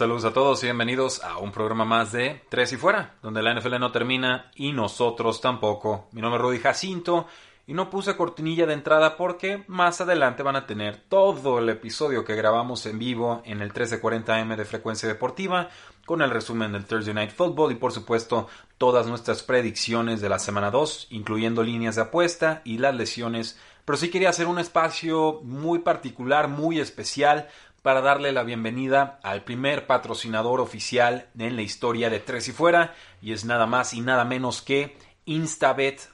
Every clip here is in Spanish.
Saludos a todos y bienvenidos a un programa más de Tres y Fuera, donde la NFL no termina y nosotros tampoco. Mi nombre es Rudy Jacinto y no puse cortinilla de entrada porque más adelante van a tener todo el episodio que grabamos en vivo en el 1340M de Frecuencia Deportiva con el resumen del Thursday Night Football y por supuesto todas nuestras predicciones de la semana 2, incluyendo líneas de apuesta y las lesiones. Pero sí quería hacer un espacio muy particular, muy especial para darle la bienvenida al primer patrocinador oficial en la historia de Tres y Fuera, y es nada más y nada menos que Instabet.mx,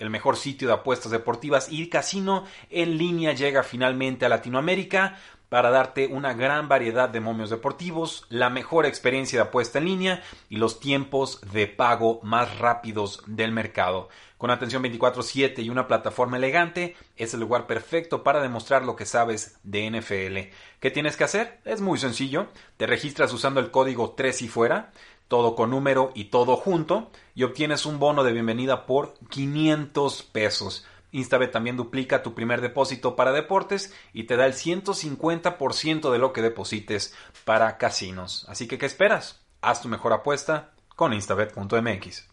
el mejor sitio de apuestas deportivas y casino en línea llega finalmente a Latinoamérica para darte una gran variedad de momios deportivos, la mejor experiencia de apuesta en línea y los tiempos de pago más rápidos del mercado. Con atención 24/7 y una plataforma elegante, es el lugar perfecto para demostrar lo que sabes de NFL. ¿Qué tienes que hacer? Es muy sencillo. Te registras usando el código 3 y fuera, todo con número y todo junto, y obtienes un bono de bienvenida por 500 pesos. Instabet también duplica tu primer depósito para deportes y te da el 150% de lo que deposites para casinos. Así que, ¿qué esperas? Haz tu mejor apuesta con instabet.mx.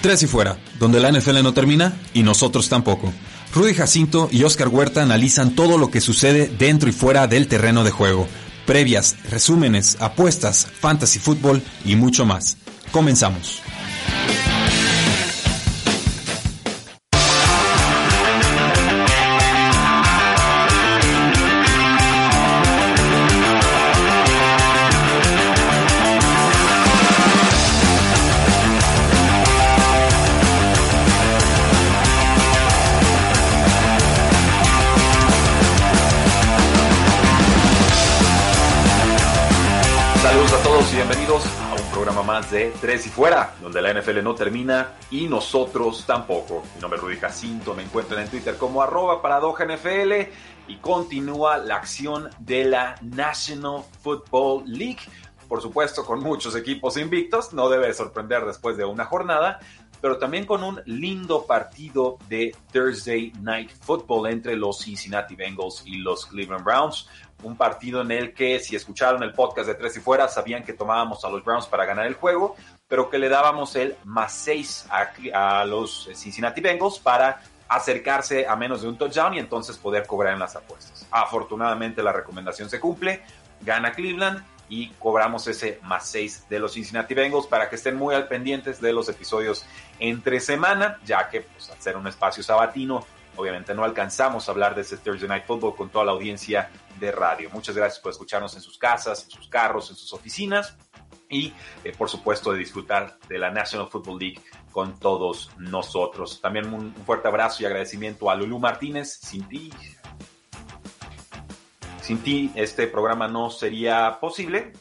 Tres y fuera, donde la NFL no termina y nosotros tampoco. Rudy Jacinto y Oscar Huerta analizan todo lo que sucede dentro y fuera del terreno de juego. Previas, resúmenes, apuestas, fantasy fútbol y mucho más. Comenzamos. Tres y Fuera, donde la NFL no termina y nosotros tampoco. Mi nombre es Rudy me encuentran en Twitter como arroba NFL y continúa la acción de la National Football League. Por supuesto, con muchos equipos invictos, no debe sorprender después de una jornada, pero también con un lindo partido de Thursday Night Football entre los Cincinnati Bengals y los Cleveland Browns. Un partido en el que, si escucharon el podcast de Tres y Fuera, sabían que tomábamos a los Browns para ganar el juego, pero que le dábamos el más 6 a, los Cincinnati Bengals para acercarse a menos de un touchdown y entonces poder cobrar en las apuestas. Afortunadamente la recomendación se cumple, gana Cleveland y cobramos ese más 6 de los Cincinnati Bengals para que estén muy al pendientes de los episodios entre semana, ya que pues, al ser un espacio sabatino, obviamente no alcanzamos a hablar de ese Thursday Night Football con toda la audiencia de radio. Muchas gracias por escucharnos en sus casas, en sus carros, en sus oficinas y eh, por supuesto de disfrutar de la National Football League con todos nosotros. También un, fuerte abrazo y agradecimiento a Lulu Martínez. Sin ti, sin ti este programa no sería posible.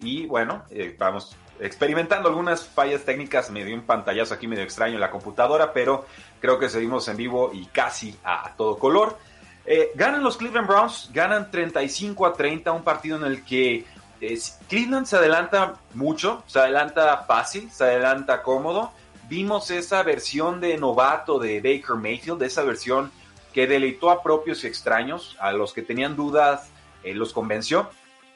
Y bueno, eh, vamos experimentando algunas fallas técnicas. Me dio un pantallazo aquí medio extraño en la computadora, pero creo que seguimos en vivo y casi a todo color. Eh, ganan los Cleveland Browns, ganan 35 a 30, un partido en el que eh, Cleveland se adelanta mucho, se adelanta fácil, se adelanta cómodo. Vimos esa versión de novato de Baker Mayfield, esa versión que deleitó a propios y extraños, a los que tenían dudas eh, los convenció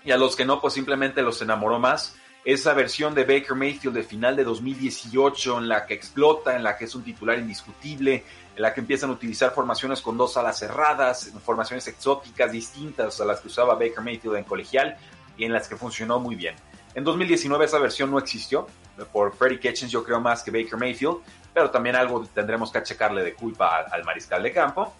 y a los que no, pues simplemente los enamoró más. Esa versión de Baker Mayfield de final de 2018 en la que explota, en la que es un titular indiscutible, en la que empiezan a utilizar formaciones con dos alas cerradas, formaciones exóticas distintas a las que usaba Baker Mayfield en colegial y en las que funcionó muy bien. En 2019 esa versión no existió, por Freddie Kitchens yo creo más que Baker Mayfield, pero también algo tendremos que achacarle de culpa al, al mariscal de campo.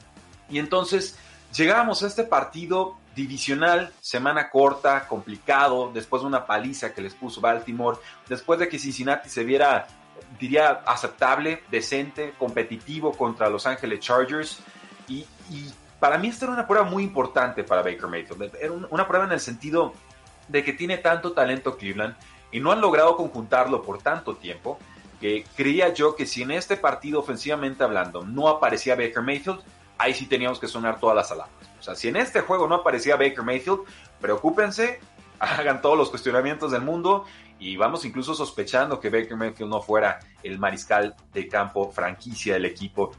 Y entonces llegamos a este partido divisional, semana corta, complicado, después de una paliza que les puso Baltimore, después de que Cincinnati se viera, diría, aceptable, decente, competitivo contra Los Ángeles Chargers. Y, para mí esta era una prueba muy importante para Baker Mayfield. Era una prueba en el sentido de que tiene tanto talento Cleveland y no han logrado conjuntarlo por tanto tiempo que creía yo que si en este partido ofensivamente hablando no aparecía Baker Mayfield, ahí sí teníamos que sonar todas las alarmas. O sea, si en este juego no aparecía Baker Mayfield, preocúpense, hagan todos los cuestionamientos del mundo y vamos incluso sospechando que Baker Mayfield no fuera el mariscal de campo franquicia del equipo.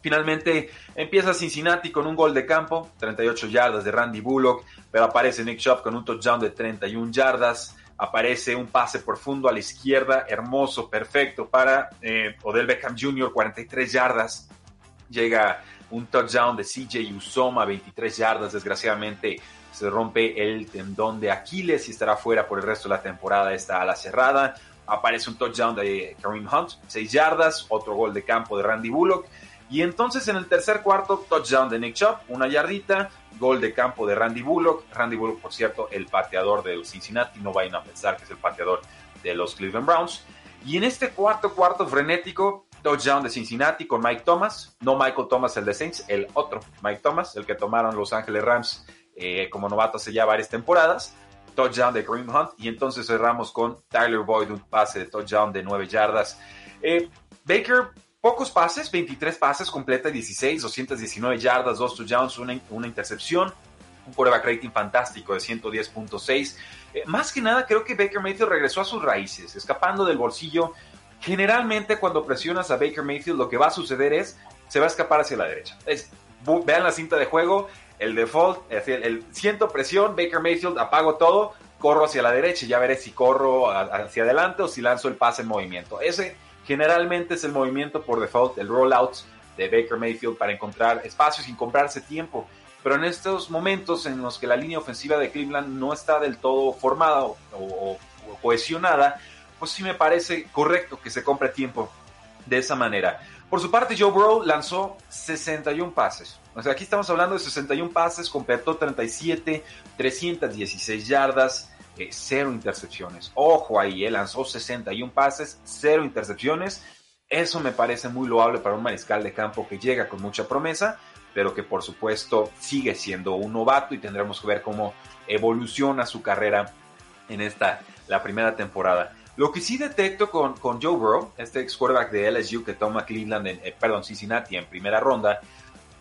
Finalmente empieza Cincinnati con un gol de campo, 38 yardas de Randy Bullock, pero aparece Nick Chubb con un touchdown de 31 yardas. Aparece un pase profundo a la izquierda, hermoso, perfecto para eh, Odell Beckham Jr., 43 yardas. Llega un touchdown de CJ Usoma, 23 yardas. Desgraciadamente se rompe el tendón de Aquiles y estará fuera por el resto de la temporada esta ala cerrada. Aparece un touchdown de Kareem Hunt, 6 yardas, otro gol de campo de Randy Bullock. Y entonces en el tercer cuarto, touchdown de Nick Chubb, una yardita, gol de campo de Randy Bullock. Randy Bullock, por cierto, el pateador del Cincinnati, no vayan a pensar que es el pateador de los Cleveland Browns. Y en este cuarto cuarto frenético, touchdown de Cincinnati con Mike Thomas, no Michael Thomas el de Saints, el otro Mike Thomas, el que tomaron Los Ángeles Rams eh, como novato hace ya varias temporadas. Touchdown de Green Hunt y entonces cerramos con Tyler Boyd, un pase de touchdown de 9 yardas. Eh, Baker, pocos pases, 23 pases, completa 16, 219 yardas, 2 touchdowns, una, una intercepción, un quarterback rating fantástico de 110.6. Eh, más que nada, creo que Baker Mayfield regresó a sus raíces, escapando del bolsillo. Generalmente, cuando presionas a Baker Mayfield, lo que va a suceder es se va a escapar hacia la derecha. Es, vean la cinta de juego, el default, el, siento presión, Baker Mayfield, apago todo, corro hacia la derecha y ya veré si corro hacia adelante o si lanzo el pase en movimiento. Ese generalmente es el movimiento por default, el rollout de Baker Mayfield para encontrar espacios sin comprarse tiempo. Pero en estos momentos en los que la línea ofensiva de Cleveland no está del todo formada o cohesionada, pues sí me parece correcto que se compre tiempo de esa manera. Por su parte, Joe Burrow lanzó 61 pases. O sea, aquí estamos hablando de 61 pases, completó 37, 316 yardas, eh, cero intercepciones. Ojo ahí, eh, lanzó 61 pases, cero intercepciones. Eso me parece muy loable para un mariscal de campo que llega con mucha promesa, pero que por supuesto sigue siendo un novato y tendremos que ver cómo evoluciona su carrera en esta, la primera temporada. Lo que sí detecto con, con Joe Burrow, este ex quarterback de LSU que toma Cleveland, en, eh, perdón, Cincinnati en primera ronda,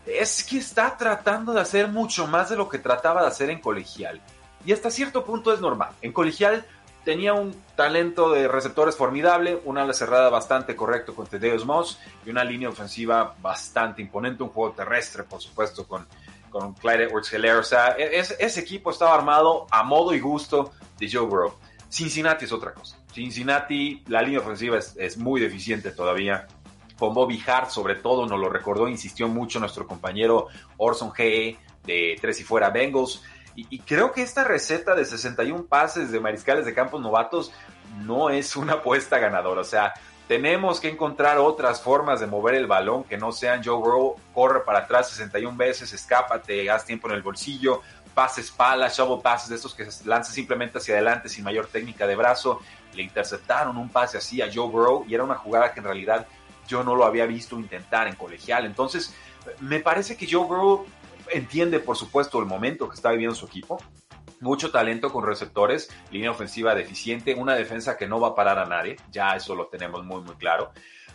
es que está tratando de hacer mucho más de lo que trataba de hacer en colegial. Y hasta cierto punto es normal. En colegial tenía un talento de receptores formidable, una ala cerrada bastante correcto con Tedeus Moss y una línea ofensiva bastante imponente, un juego terrestre, por supuesto, con, con Clyde edwards O sea, e, ese equipo estaba armado a modo y gusto de Joe Burrow. Cincinnati es otra cosa. Cincinnati, la línea ofensiva es, muy deficiente todavía. Con Bobby Hart, sobre todo, nos lo recordó, insistió mucho nuestro compañero Orson G. de Tres y Fuera Bengals. Y, creo que esta receta de 61 pases de mariscales de campos novatos no es una apuesta ganadora. O sea, tenemos que encontrar otras formas de mover el balón que no sean Joe Burrow, corre para atrás 61 veces, escápate, haz tiempo en el bolsillo, pases pala, shovel passes de estos que se lanzan simplemente hacia adelante sin mayor técnica de brazo. Le interceptaron un pase así a Joe Burrow y era una jugada que en realidad yo no lo había visto intentar en colegial. Entonces, me parece que Joe Burrow entiende, por supuesto, el momento que está viviendo su equipo. Mucho talento con receptores, línea ofensiva deficiente, una defensa que no va a parar a nadie, ya eso lo tenemos muy, muy claro.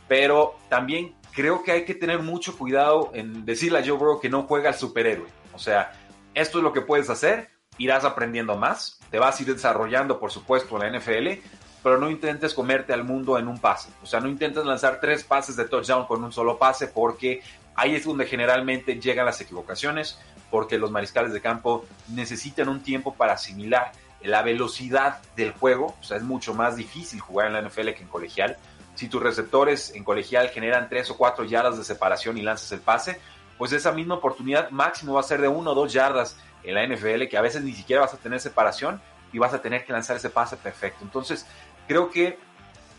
Pero también creo que hay que tener mucho cuidado en decirle a Joe Burrow que no juega al superhéroe. O sea, esto es lo que puedes hacer, irás aprendiendo más, te vas a ir desarrollando, por supuesto, en la NFL, pero no intentes comerte al mundo en un pase. O sea, no intentes lanzar tres pases de touchdown con un solo pase porque ahí es donde generalmente llegan las equivocaciones, porque los mariscales de campo necesitan un tiempo para asimilar la velocidad del juego. O sea, es mucho más difícil jugar en la NFL que en colegial. Si tus receptores en colegial generan tres o cuatro yardas de separación y lanzas el pase, pues esa misma oportunidad máximo va a ser de uno o dos yardas en la NFL, que a veces ni siquiera vas a tener separación y vas a tener que lanzar ese pase perfecto. Entonces, creo que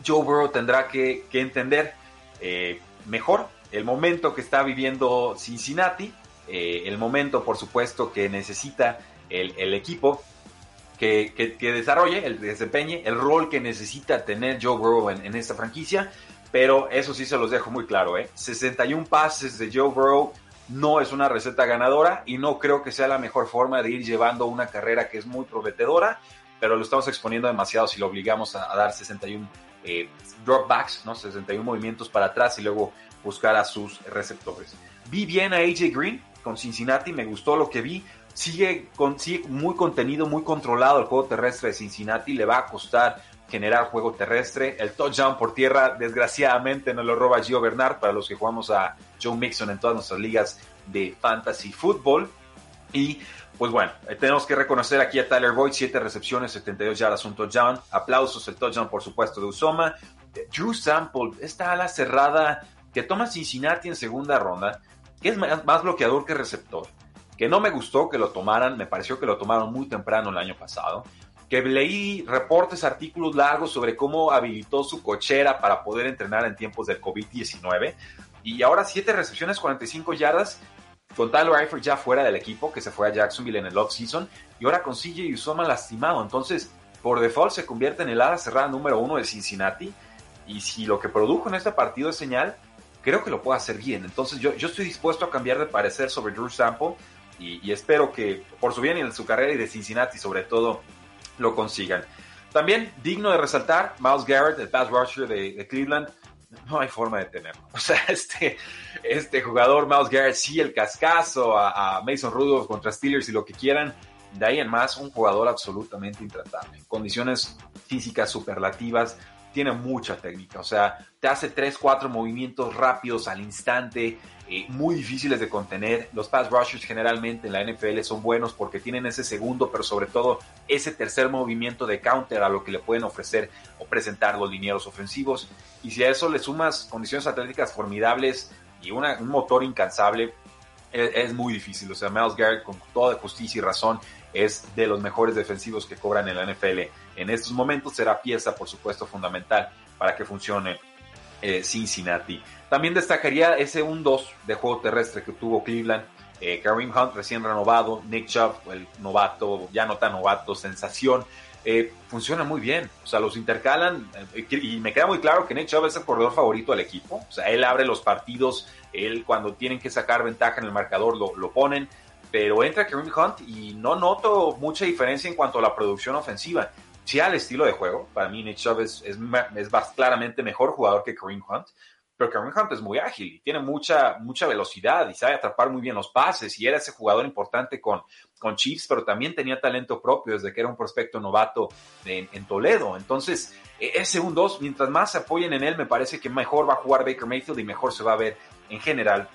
Joe Burrow tendrá que, entender eh, mejor el momento que está viviendo Cincinnati, eh, el momento, por supuesto, que necesita el, equipo que, desarrolle, el desempeñe, el rol que necesita tener Joe Burrow en, esta franquicia. Pero eso sí se los dejo muy claro, ¿eh? 61 pases de Joe Burrow no es una receta ganadora y no creo que sea la mejor forma de ir llevando una carrera que es muy prometedora, pero lo estamos exponiendo demasiado si lo obligamos a, dar 61 eh, dropbacks, ¿no? 61 movimientos para atrás y luego buscar a sus receptores. Vi bien a AJ Green con Cincinnati, me gustó lo que vi. Sigue, con, sigue muy contenido, muy controlado el juego terrestre de Cincinnati. Le va a costar generar juego terrestre. El touchdown por tierra, desgraciadamente, no lo roba Gio Bernard para los que jugamos a Joe Mixon en todas nuestras ligas de fantasy football. Y pues bueno, eh, tenemos que reconocer aquí a Tyler Boyd, 7 recepciones, 72 yardas, un touchdown. Aplausos, el touchdown, por supuesto, de Usoma. Drew Sample, esta ala cerrada que toma Cincinnati en segunda ronda, que es más bloqueador que receptor. Que no me gustó que lo tomaran, me pareció que lo tomaron muy temprano el año pasado que leí reportes, artículos largos sobre cómo habilitó su cochera para poder entrenar en tiempos del COVID-19. Y ahora 7 recepciones, 45 yardas, con Tyler Eifert ya fuera del equipo, que se fue a Jacksonville en el off-season, y ahora con CJ Usoma lastimado. Entonces, por default se convierte en el ala cerrada número uno de Cincinnati. Y si lo que produjo en este partido es señal, creo que lo puede hacer bien. Entonces, yo, yo estoy dispuesto a cambiar de parecer sobre Drew Sample y espero que, por su bien y en su carrera y de Cincinnati, sobre todo, lo consigan. También digno de resaltar, Miles Garrett, el pass rusher de, Cleveland, no hay forma de tenerlo. O sea, este, este jugador, Miles Garrett, sí, el cascazo a, Mason Rudolph contra Steelers y lo que quieran. De ahí en más, un jugador absolutamente intratable. Condiciones físicas superlativas, tiene mucha técnica, o sea, te hace 3, 4 movimientos rápidos al instante, muy difíciles de contener. Los pass rushers generalmente en la NFL son buenos porque tienen ese segundo, pero sobre todo ese tercer movimiento de counter a lo que le pueden ofrecer o presentar los linieros ofensivos. Y si a eso le sumas condiciones atléticas formidables y un motor incansable, es, es, muy difícil. O sea, Miles Garrett, con toda justicia y razón, es de los mejores defensivos que cobran en la NFL en estos momentos será pieza, por supuesto, fundamental para que funcione eh, Cincinnati. También destacaría ese 1-2 de juego terrestre que tuvo Cleveland. Eh, Kareem Hunt recién renovado, Nick Chubb, el novato, ya no tan novato, sensación. Eh, funciona muy bien, o sea, los intercalan y me queda muy claro que Nick Chubb es el corredor favorito del equipo, o sea, él abre los partidos, él cuando tienen que sacar ventaja en el marcador lo, lo ponen, pero entra Kareem Hunt y no noto mucha diferencia en cuanto a la producción ofensiva sí al estilo de juego. Para mí, Nick Chubb es, es, claramente mejor jugador que Kareem Hunt. Pero Kareem Hunt es muy ágil y tiene mucha, mucha velocidad y sabe atrapar muy bien los pases. Y era ese jugador importante con, con Chiefs, pero también tenía talento propio desde que era un prospecto novato en, en Toledo. Entonces, e, ese un 2, mientras más se apoyen en él, me parece que mejor va a jugar Baker Mayfield y mejor se va a ver en general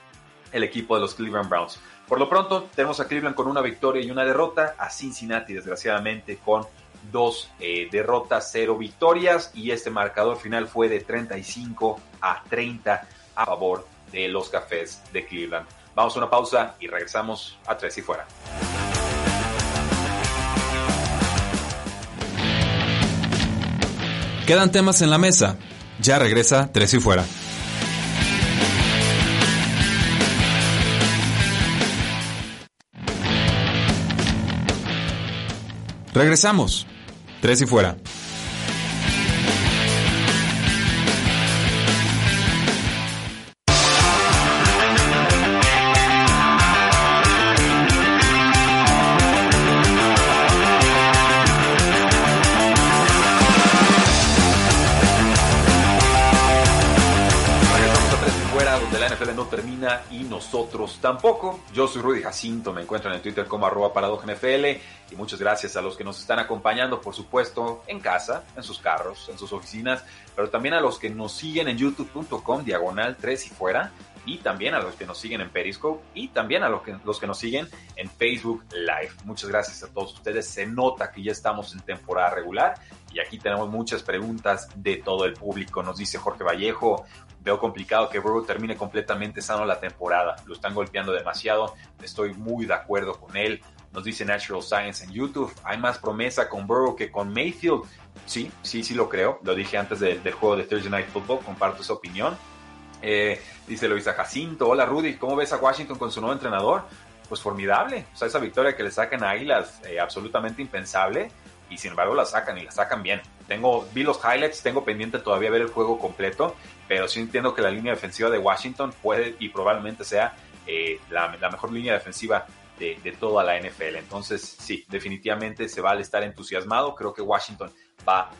el equipo de los Cleveland Browns. Por lo pronto, tenemos a Cleveland con una victoria y una derrota, a Cincinnati, desgraciadamente, con dos eh, derrotas, cero victorias y este marcador final fue de 35 a 30 a favor de los cafés de Cleveland. Vamos a una pausa y regresamos a Tres y Fuera. Quedan temas en la mesa. Ya regresa Tres y Fuera. Regresamos. Tres y fuera. Nosotros tampoco. Yo soy Rudy Jacinto, me encuentran en Twitter como arroba NFL y muchas gracias a los que nos están acompañando, por supuesto, en casa, en sus carros, en sus oficinas, pero también a los que nos siguen en youtube.com diagonal 3 y fuera y también a los que nos siguen en Periscope y también a los que, los que nos siguen en Facebook Live. Muchas gracias a todos ustedes. Se nota que ya estamos en temporada regular y aquí tenemos muchas preguntas de todo el público. Nos dice Jorge Vallejo, veo complicado que Burrow termine completamente sano la temporada. Lo están golpeando demasiado. Estoy muy de acuerdo con él. Nos dice Natural Science en YouTube. Hay más promesa con Burrow que con Mayfield. Sí, sí, sí lo creo. Lo dije antes del juego de Thursday Night Football. Comparto esa opinión. Eh, dice Luisa Jacinto. Hola Rudy, ¿cómo ves a Washington con su nuevo entrenador? Pues formidable. O sea, esa victoria que le sacan a Águilas, eh, absolutamente impensable. Y sin embargo la sacan y la sacan bien. Tengo, vi los highlights, tengo pendiente todavía ver el juego completo pero sí entiendo que la línea defensiva de Washington puede y probablemente sea eh, la, mejor línea defensiva de, toda la NFL. Entonces, sí, definitivamente se va a estar entusiasmado. Creo que Washington va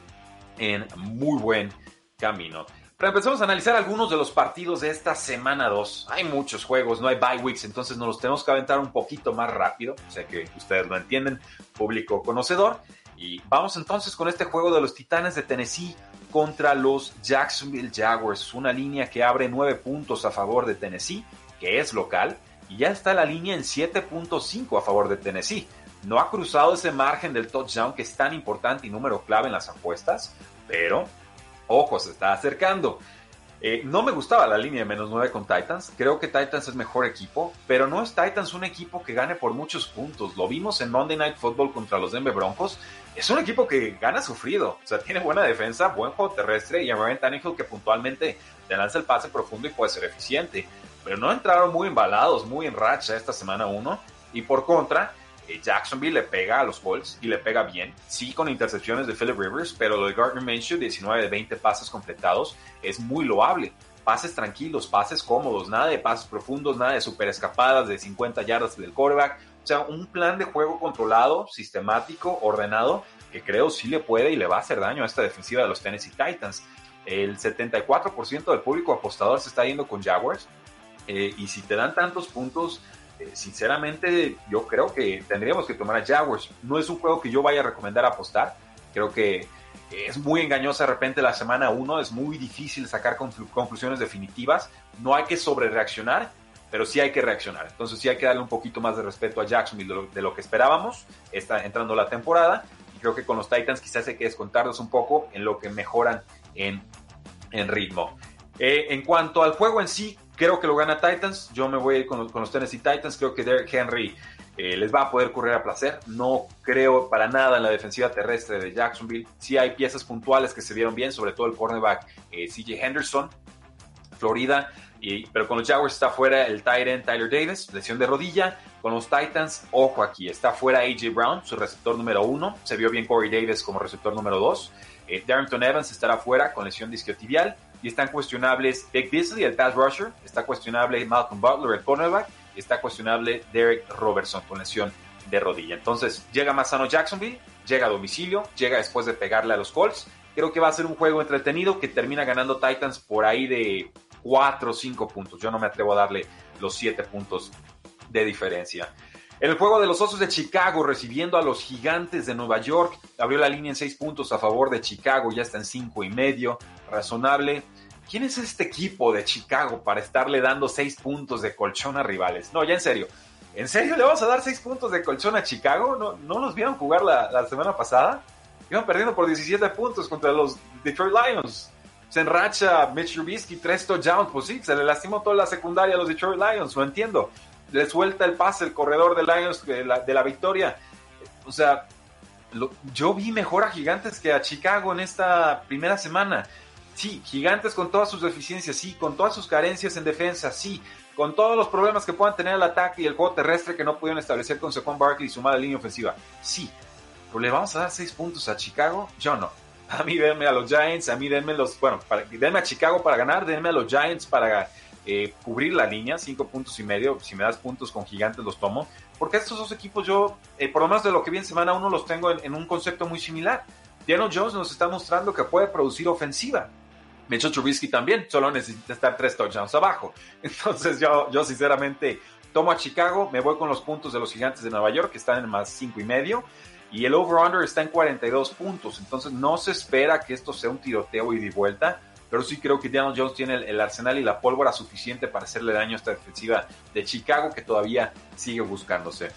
en muy buen camino. Pero empezamos a analizar algunos de los partidos de esta semana 2. Hay muchos juegos, no hay bye weeks, entonces nos los tenemos que aventar un poquito más rápido. Sé que ustedes lo entienden, público conocedor. Y vamos entonces con este juego de los Titanes de Tennessee contra los Jacksonville Jaguars. Una línea que abre 9 puntos a favor de Tennessee, que es local, y ya está la línea en 7.5 a favor de Tennessee. No ha cruzado ese margen del touchdown que es tan importante y número clave en las apuestas, pero ojo, se está acercando. Eh, no me gustaba la línea de menos 9 con Titans. Creo que Titans es mejor equipo, pero no es Titans un equipo que gane por muchos puntos. Lo vimos en Monday Night Football contra los Denver Broncos. Es un equipo que gana sufrido. O sea, tiene buena defensa, buen juego terrestre y a Ryan Tannehill que puntualmente te lanza el pase profundo y puede ser eficiente. Pero no entraron muy embalados, muy en racha esta semana 1. Y por contra, eh, Jacksonville le pega a los Colts y le pega bien, sí con intercepciones de Philip Rivers, pero lo de Gardner Minshew, 19 de 20 pases completados, es muy loable. Pases tranquilos, pases cómodos, nada de pases profundos, nada de super escapadas de 50 yardas del quarterback. O sea, un plan de juego controlado, sistemático, ordenado, que creo sí le puede y le va a hacer daño a esta defensiva de los Tennessee Titans. El 74% del público apostador se está yendo con Jaguars. Eh, y si te dan tantos puntos, eh, sinceramente yo creo que tendríamos que tomar a Jaguars. No es un juego que yo vaya a recomendar apostar. Creo que es muy engañosa de repente la semana 1, es muy difícil sacar conclusiones definitivas. No hay que sobrereaccionar, pero sí hay que reaccionar. Entonces sí hay que darle un poquito más de respeto a Jacksonville de lo, que esperábamos. Está entrando la temporada y creo que con los Titans quizás hay que descontarlos un poco en lo que mejoran en, en ritmo. Eh, en cuanto al juego en sí, Creo que lo gana Titans. Yo me voy con, con los Tennessee Titans. Creo que Derrick Henry eh, les va a poder correr a placer. No creo para nada en la defensiva terrestre de Jacksonville. Sí hay piezas puntuales que se vieron bien, sobre todo el cornerback eh, CJ Henderson, Florida. Y, pero con los Jaguars está fuera el Titan Tyler Davis, lesión de rodilla. Con los Titans, ojo aquí, está fuera AJ Brown, su receptor número uno. Se vio bien Corey Davis como receptor número dos. Eh, Darrington Evans estará fuera con lesión disquiotibial y están cuestionables Dick Beasley, el pass rusher, está cuestionable Malcolm Butler, el cornerback, y está cuestionable Derek Robertson con lesión de rodilla. Entonces, llega más sano Jacksonville, llega a domicilio, llega después de pegarle a los Colts. Creo que va a ser un juego entretenido que termina ganando Titans por ahí de 4 o 5 puntos. Yo no me atrevo a darle los 7 puntos de diferencia. En el juego de los Osos de Chicago, recibiendo a los Gigantes de Nueva York, abrió la línea en 6 puntos a favor de Chicago, ya está en 5 y medio, razonable. ¿Quién es este equipo de Chicago para estarle dando 6 puntos de colchón a rivales? No, ya en serio. ¿En serio le vamos a dar 6 puntos de colchón a Chicago? ¿No, no los vieron jugar la, semana pasada? Iban perdiendo por 17 puntos contra los Detroit Lions. Se enracha Mitch Trubisky, 3 touchdowns. Pues sí, se le lastimó toda la secundaria a los Detroit Lions, lo entiendo. Le suelta el pase el corredor de Lions de la, de la victoria. O sea, yo vi mejor a Gigantes que a Chicago en esta primera semana. Sí, gigantes con todas sus deficiencias, sí, con todas sus carencias en defensa, sí, con todos los problemas que puedan tener el ataque y el juego terrestre que no pudieron establecer con Saquon Barkley y su mala línea ofensiva, sí. Pero le vamos a dar seis puntos a Chicago, yo no. A mí denme a los Giants, a mí denme los, bueno, para, denme a Chicago para ganar, denme a los Giants para eh, cubrir la línea, cinco puntos y medio. Si me das puntos con gigantes los tomo, porque estos dos equipos yo, eh, por lo menos de lo que vi en semana uno, los tengo en, en un concepto muy similar. Daniel Jones nos está mostrando que puede producir ofensiva. Mitchell Trubisky también solo necesita estar tres touchdowns abajo. Entonces yo, yo sinceramente tomo a Chicago, me voy con los puntos de los gigantes de Nueva York que están en más cinco y medio y el over-under está en 42 puntos. Entonces no se espera que esto sea un tiroteo y de vuelta, pero sí creo que Daniel Jones tiene el, arsenal y la pólvora suficiente para hacerle daño a esta defensiva de Chicago que todavía sigue buscándose.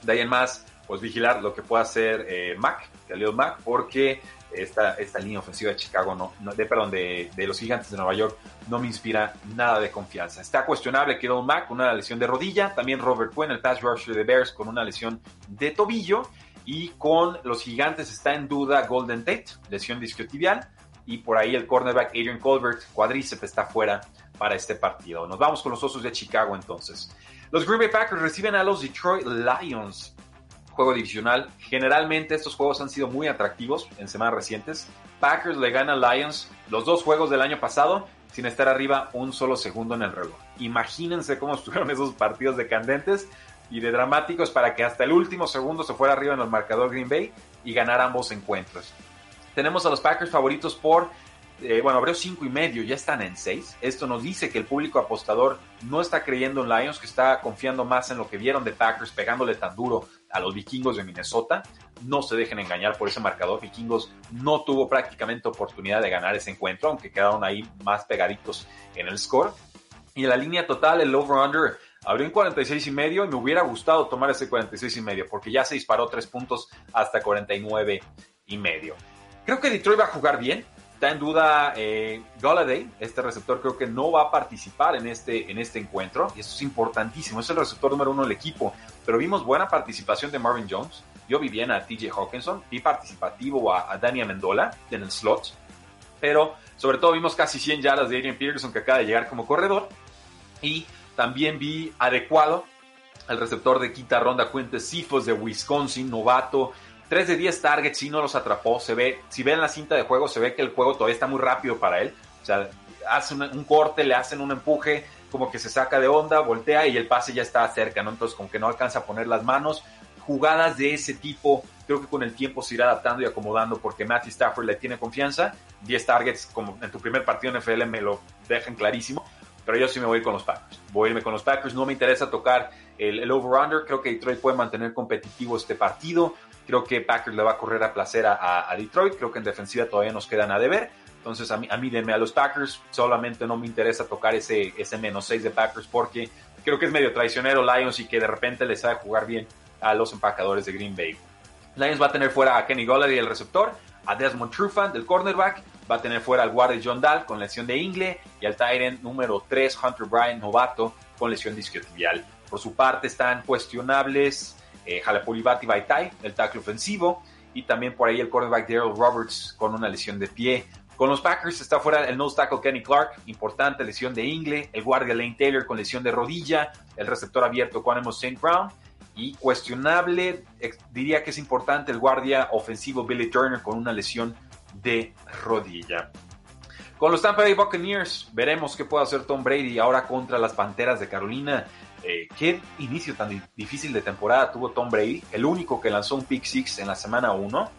De ahí en más, pues vigilar lo que pueda hacer eh, Mac, Khalil Mac, porque esta, esta línea ofensiva de Chicago, no, de, perdón, de, los gigantes de Nueva York, no me inspira nada de confianza. Está cuestionable Kirill Mack con una lesión de rodilla, también Robert Quinn, el pass rusher de Bears, con una lesión de tobillo, y con los gigantes está en duda Golden Tate, lesión discotibial, y por ahí el cornerback Adrian Colbert, cuadríceps, está fuera para este partido. Nos vamos con los Osos de Chicago entonces. Los Green Bay Packers reciben a los Detroit Lions juego divisional. Generalmente estos juegos han sido muy atractivos en semanas recientes. Packers le gana a Lions los dos juegos del año pasado sin estar arriba un solo segundo en el reloj. Imagínense cómo estuvieron esos partidos de candentes y de dramáticos para que hasta el último segundo se fuera arriba en el marcador Green Bay y ganar ambos encuentros. Tenemos a los Packers favoritos por, eh, bueno, abrió cinco y medio, ya están en 6. Esto nos dice que el público apostador no está creyendo en Lions, que está confiando más en lo que vieron de Packers pegándole tan duro a los vikingos de Minnesota. No se dejen engañar por ese marcador. Vikingos no tuvo prácticamente oportunidad de ganar ese encuentro, aunque quedaron ahí más pegaditos en el score. Y en la línea total, el over-under abrió en 46 y medio y me hubiera gustado tomar ese 46 y medio porque ya se disparó tres puntos hasta 49 y medio. Creo que Detroit va a jugar bien. Está en duda eh, Galladay, este receptor creo que no va a participar en este, en este encuentro y eso es importantísimo. Es el receptor número uno del equipo, pero vimos buena participación de Marvin Jones. Yo vi bien a TJ Hawkinson, vi participativo a, a Dani Amendola en el slot, pero sobre todo vimos casi 100 yardas de Adrian Peterson que acaba de llegar como corredor y también vi adecuado al receptor de quinta ronda Quinte Sifos de Wisconsin, novato, 3 de 10 targets, sí no los atrapó. Se ve, si ven la cinta de juego, se ve que el juego todavía está muy rápido para él. O sea, hace un, corte, le hacen un empuje, como que se saca de onda, voltea y el pase ya está cerca, ¿no? Entonces, como que no alcanza a poner las manos. Jugadas de ese tipo, creo que con el tiempo se irá adaptando y acomodando porque Matthew Stafford le tiene confianza. 10 targets, como en tu primer partido en NFL, me lo dejan clarísimo. Pero yo sí me voy con los Packers. Voy a irme con los Packers. No me interesa tocar el, el over-under. Creo que Detroit puede mantener competitivo este partido. Creo que Packers le va a correr a placer a, Detroit. Creo que en defensiva todavía nos quedan a deber. Entonces a mí, a mí denme a los Packers. Solamente no me interesa tocar ese, ese menos 6 de Packers porque creo que es medio traicionero Lions y que de repente les sabe jugar bien a los empacadores de Green Bay. Lions va a tener fuera a Kenny Golladay, el receptor, a Desmond Trufant, del cornerback, va a tener fuera al guardia John Dahl con lesión de ingle y al Tyrant número 3, Hunter Bryant, novato, con lesión discotibial. Por su parte están cuestionables eh, Halapulibati Baitai, el tackle ofensivo, y también por ahí el cornerback Daryl Roberts con una lesión de pie. Con los Packers está fuera el nose tackle Kenny Clark, importante lesión de ingle, el guardia Lane Taylor con lesión de rodilla, el receptor abierto Quanemo St. Brown, y cuestionable, diría que es importante el guardia ofensivo Billy Turner con una lesión de rodilla. Con los Tampa Bay Buccaneers, veremos qué puede hacer Tom Brady ahora contra las Panteras de Carolina. Eh, qué inicio tan difícil de temporada tuvo Tom Brady, el único que lanzó un pick six en la semana 1.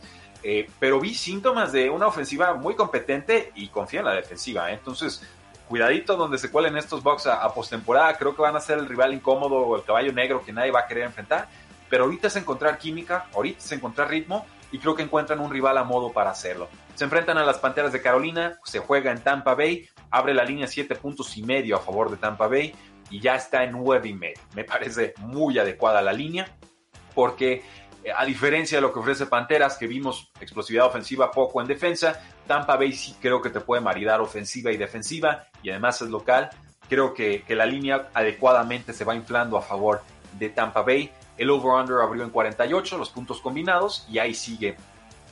Eh, pero vi síntomas de una ofensiva muy competente y confía en la defensiva. ¿eh? Entonces, cuidadito donde se cuelen estos Bucks a, a postemporada. Creo que van a ser el rival incómodo o el caballo negro que nadie va a querer enfrentar. Pero ahorita es encontrar química, ahorita es encontrar ritmo y creo que encuentran un rival a modo para hacerlo. Se enfrentan a las Panteras de Carolina, se juega en Tampa Bay, abre la línea 7 puntos y medio a favor de Tampa Bay y ya está en 9 y medio. Me parece muy adecuada la línea porque eh, a diferencia de lo que ofrece Panteras, que vimos explosividad ofensiva poco en defensa, Tampa Bay sí creo que te puede maridar ofensiva y defensiva y además es local. Creo que, que la línea adecuadamente se va inflando a favor de Tampa Bay. El over-under abrió en 48, los puntos combinados, y ahí sigue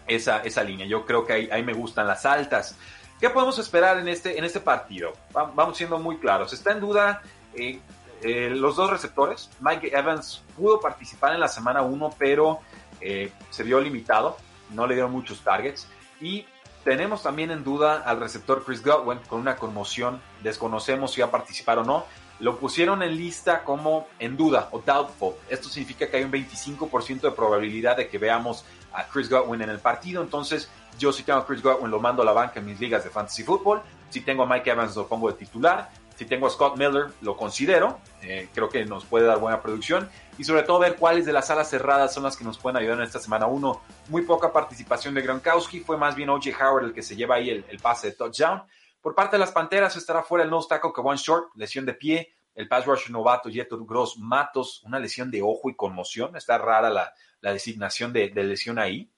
esa, esa línea. Yo creo que ahí, ahí me gustan las altas. ¿Qué podemos esperar en este, en este partido? Vamos siendo muy claros. Está en duda eh, eh, los dos receptores. Mike Evans pudo participar en la semana 1, pero eh, se vio limitado. No le dieron muchos targets. Y tenemos también en duda al receptor Chris Godwin con una conmoción. Desconocemos si va a participar o no. Lo pusieron en lista como en duda o doubtful. Esto significa que hay un 25% de probabilidad de que veamos a Chris Godwin en el partido. Entonces, yo si tengo a Chris Godwin lo mando a la banca en mis ligas de fantasy football. Si tengo a Mike Evans lo pongo de titular. Si tengo a Scott Miller lo considero. Eh, creo que nos puede dar buena producción. Y sobre todo ver cuáles de las alas cerradas son las que nos pueden ayudar en esta semana 1. Muy poca participación de Gronkowski. Fue más bien O.J. Howard el que se lleva ahí el, pase de touchdown. Por parte de las Panteras estará fuera el nose tackle One Short, lesión de pie. El pass rusher novato Jeter Gross Matos, una lesión de ojo y conmoción. Está rara la, la designación de, de, lesión ahí.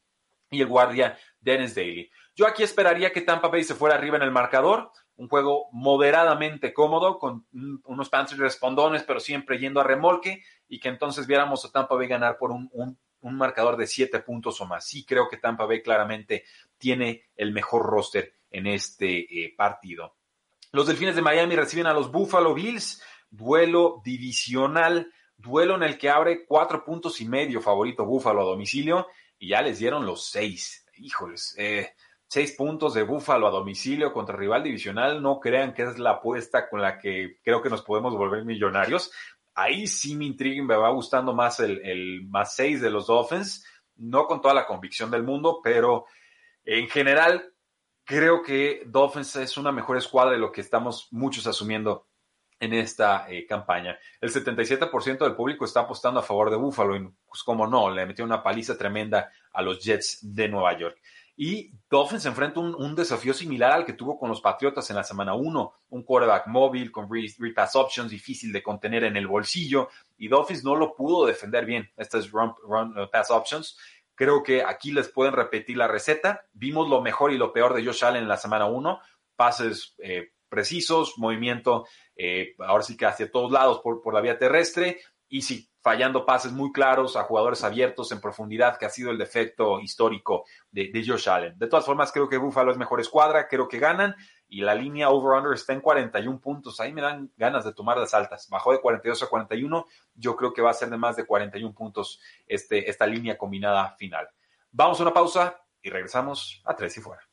Y el guardia Dennis Daly. Yo aquí esperaría que Tampa Bay se fuera arriba en el marcador. Un juego moderadamente cómodo, con unos Panthers respondones, pero siempre yendo a remolque. Y que entonces viéramos a Tampa Bay ganar por un, un, un marcador de siete puntos o más. Sí creo que Tampa Bay claramente tiene el mejor roster en este eh, partido. Los Delfines de Miami reciben a los Buffalo Bills, duelo divisional, duelo en el que abre cuatro puntos y medio favorito Buffalo a domicilio y ya les dieron los seis. Híjoles, eh, Seis puntos de Búfalo a domicilio contra rival divisional. No crean que es la apuesta con la que creo que nos podemos volver millonarios. Ahí sí me intriga me va gustando más el, el más seis de los Dolphins. No con toda la convicción del mundo, pero en general creo que Dolphins es una mejor escuadra de lo que estamos muchos asumiendo en esta eh, campaña. El 77% del público está apostando a favor de Buffalo y pues como no, le metió una paliza tremenda a los Jets de Nueva York. Y Dolphins enfrenta un, un, desafío similar al que tuvo con los Patriotas en la semana 1, un quarterback móvil con repass options difícil de contener en el bolsillo y Dolphins no lo pudo defender bien, estas run, run uh, pass options. Creo que aquí les pueden repetir la receta. Vimos lo mejor y lo peor de Josh Allen en la semana 1, pases eh, precisos, movimiento eh, ahora sí que hacia todos lados por, por la vía terrestre y sí, fallando pases muy claros a jugadores abiertos en profundidad, que ha sido el defecto histórico de, de Josh Allen. De todas formas, creo que Buffalo es mejor escuadra, creo que ganan y la línea over-under está en 41 puntos. Ahí me dan ganas de tomar las altas. Bajó de 42 a 41. Yo creo que va a ser de más de 41 puntos este, esta línea combinada final. Vamos a una pausa y regresamos a tres y fuera.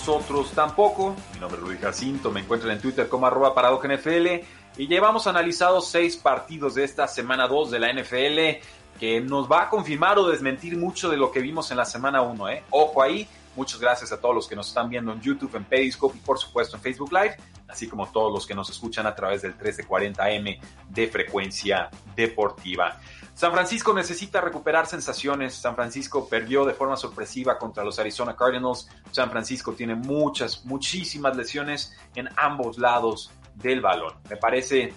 Nosotros tampoco. Mi nombre es Rudy Jacinto, me encuentran en Twitter como arroba NFL y llevamos analizados seis partidos de esta semana 2 de la NFL que nos va a confirmar o desmentir mucho de lo que vimos en la semana 1. ¿eh? Ojo ahí, muchas gracias a todos los que nos están viendo en YouTube, en Periscope y por supuesto en Facebook Live, así como todos los que nos escuchan a través del 1340M de frecuencia deportiva. San Francisco necesita recuperar sensaciones. San Francisco perdió de forma sorpresiva contra los Arizona Cardinals. San Francisco tiene muchas, muchísimas lesiones en ambos lados del balón. Me parece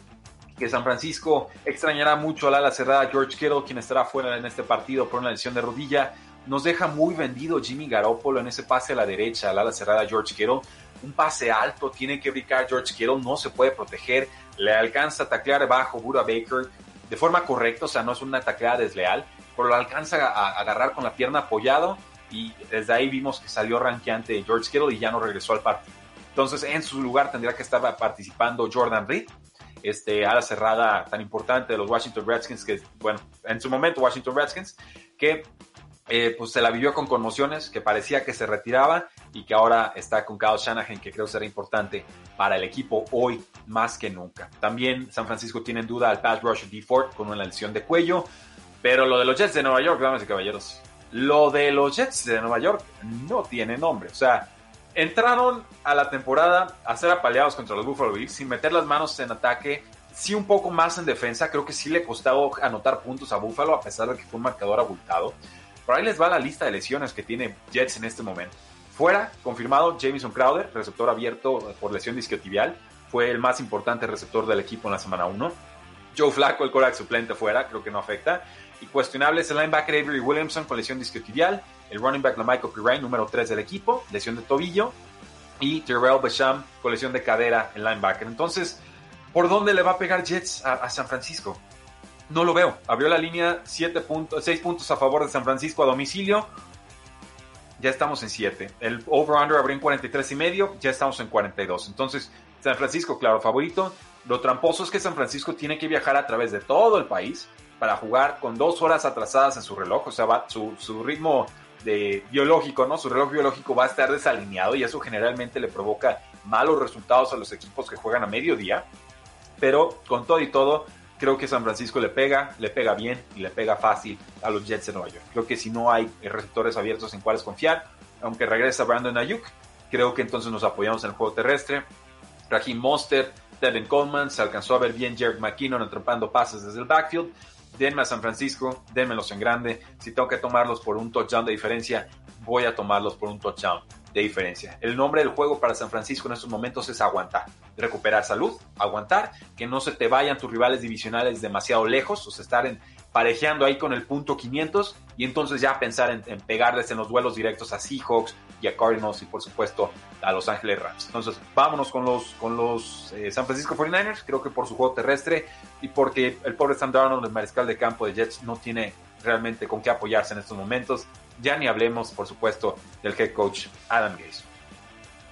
que San Francisco extrañará mucho al ala cerrada George Kittle, quien estará fuera en este partido por una lesión de rodilla. Nos deja muy vendido Jimmy Garoppolo en ese pase a la derecha al ala cerrada George Kittle. Un pase alto, tiene que brincar George Kittle, no se puede proteger. Le alcanza a taclear bajo Buda Baker de forma correcta, o sea, no es una tacleada desleal, pero lo alcanza a, agarrar con la pierna apoyado y desde ahí vimos que salió ranqueante George Kittle y ya no regresó al partido. Entonces, en su lugar tendría que estar participando Jordan Reed, este ala cerrada tan importante de los Washington Redskins, que, bueno, en su momento Washington Redskins, que eh, pues se la vivió con conmociones, que parecía que se retiraba y que ahora está con Kyle Shanahan, que creo será importante para el equipo hoy más que nunca. También San Francisco tiene en duda al pass rusher D. Ford con una lesión de cuello, pero lo de los Jets de Nueva York, damas y caballeros, lo de los Jets de Nueva York no tiene nombre. O sea, entraron a la temporada a ser apaleados contra los Buffalo Bills sin meter las manos en ataque, sí un poco más en defensa. Creo que sí le costaba anotar puntos a Buffalo a pesar de que fue un marcador abultado. Por ahí les va la lista de lesiones que tiene Jets en este momento. Fuera, confirmado, Jamison Crowder, receptor abierto por lesión discotibial, fue el más importante receptor del equipo en la semana 1. Joe Flacco, el coreback suplente, fuera, creo que no afecta. Y cuestionable es el linebacker Avery Williamson con lesión discotibial, el running back Michael Pirine, número 3 del equipo, lesión de tobillo, y Terrell Basham con lesión de cadera, el linebacker. Entonces, ¿por dónde le va a pegar Jets a San Francisco? No lo veo. Abrió la línea 7 puntos, 6 puntos a favor de San Francisco a domicilio. Ya estamos en 7. El over-under abrió en 43 y medio. Ya estamos en 42. Entonces, San Francisco, claro, favorito. Lo tramposo es que San Francisco tiene que viajar a través de todo el país para jugar con dos horas atrasadas en su reloj. O sea, su, su ritmo de biológico, ¿no? Su reloj biológico va a estar desalineado y eso generalmente le provoca malos resultados a los equipos que juegan a mediodía. Pero con todo y todo, creo que San Francisco le pega, le pega bien y le pega fácil a los Jets de Nueva York. Creo que si no hay receptores abiertos en cuales confiar, aunque regresa Brandon Ayuk, creo que entonces nos apoyamos en el juego terrestre. Raheem Monster, Devin Coleman, se alcanzó a ver bien Jared McKinnon atrapando pases desde el backfield. Denme a San Francisco, denmelos en grande. Si tengo que tomarlos por un touchdown de diferencia, voy a tomarlos por un touchdown. De diferencia. El nombre del juego para San Francisco en estos momentos es aguantar, recuperar salud, aguantar, que no se te vayan tus rivales divisionales demasiado lejos, o sea, estar en, parejeando ahí con el punto 500 y entonces ya pensar en, pegarles en los duelos directos a Seahawks y a Cardinals y por supuesto a Los Ángeles Rams. Entonces vámonos con los, con los eh, San Francisco 49ers, creo que por su juego terrestre y porque el pobre Sam Darnold, el mariscal de campo de Jets, no tiene realmente con qué apoyarse en estos momentos. Ya ni hablemos, por supuesto, del head coach Adam Gase.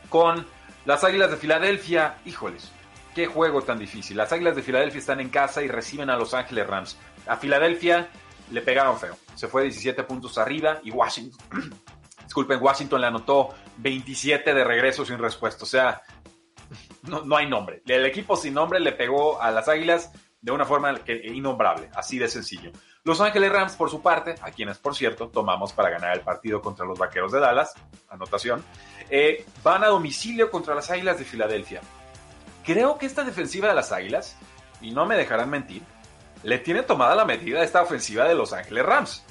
Con las Águilas de Filadelfia, híjoles, qué juego tan difícil. Las Águilas de Filadelfia están en casa y reciben a Los Ángeles Rams. A Filadelfia le pegaron feo. Se fue 17 puntos arriba y Washington, disculpen, Washington le anotó 27 de regreso sin respuesta. O sea, no, no hay nombre. El equipo sin nombre le pegó a las Águilas de una forma innombrable, así de sencillo. Los Ángeles Rams, por su parte, a quienes, por cierto, tomamos para ganar el partido contra los Vaqueros de Dallas, anotación, eh, van a domicilio contra las Águilas de Filadelfia. Creo que esta defensiva de las Águilas, y no me dejarán mentir, le tiene tomada la medida a esta ofensiva de Los Ángeles Rams.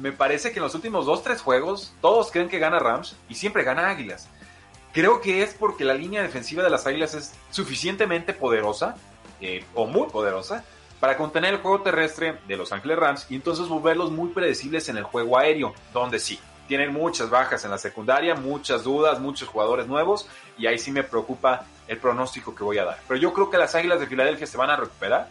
Me parece que en los últimos 2-3 juegos todos creen que gana Rams y siempre gana Águilas. Creo que es porque la línea defensiva de las Águilas es suficientemente poderosa, eh, o muy poderosa, para contener el juego terrestre de Los Ángeles Rams y entonces volverlos muy predecibles en el juego aéreo, donde sí, tienen muchas bajas en la secundaria, muchas dudas, muchos jugadores nuevos y ahí sí me preocupa el pronóstico que voy a dar. Pero yo creo que las Águilas de Filadelfia se van a recuperar.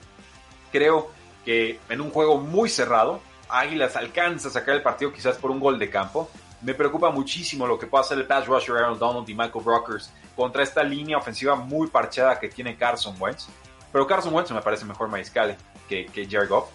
Creo que en un juego muy cerrado, Águilas alcanza a sacar el partido quizás por un gol de campo. Me preocupa muchísimo lo que pueda hacer el pass rusher Aaron Donald y Michael Brockers contra esta línea ofensiva muy parchada que tiene Carson Wentz. Pero Carson Wentz me parece mejor mariscal que, que Jared Goff.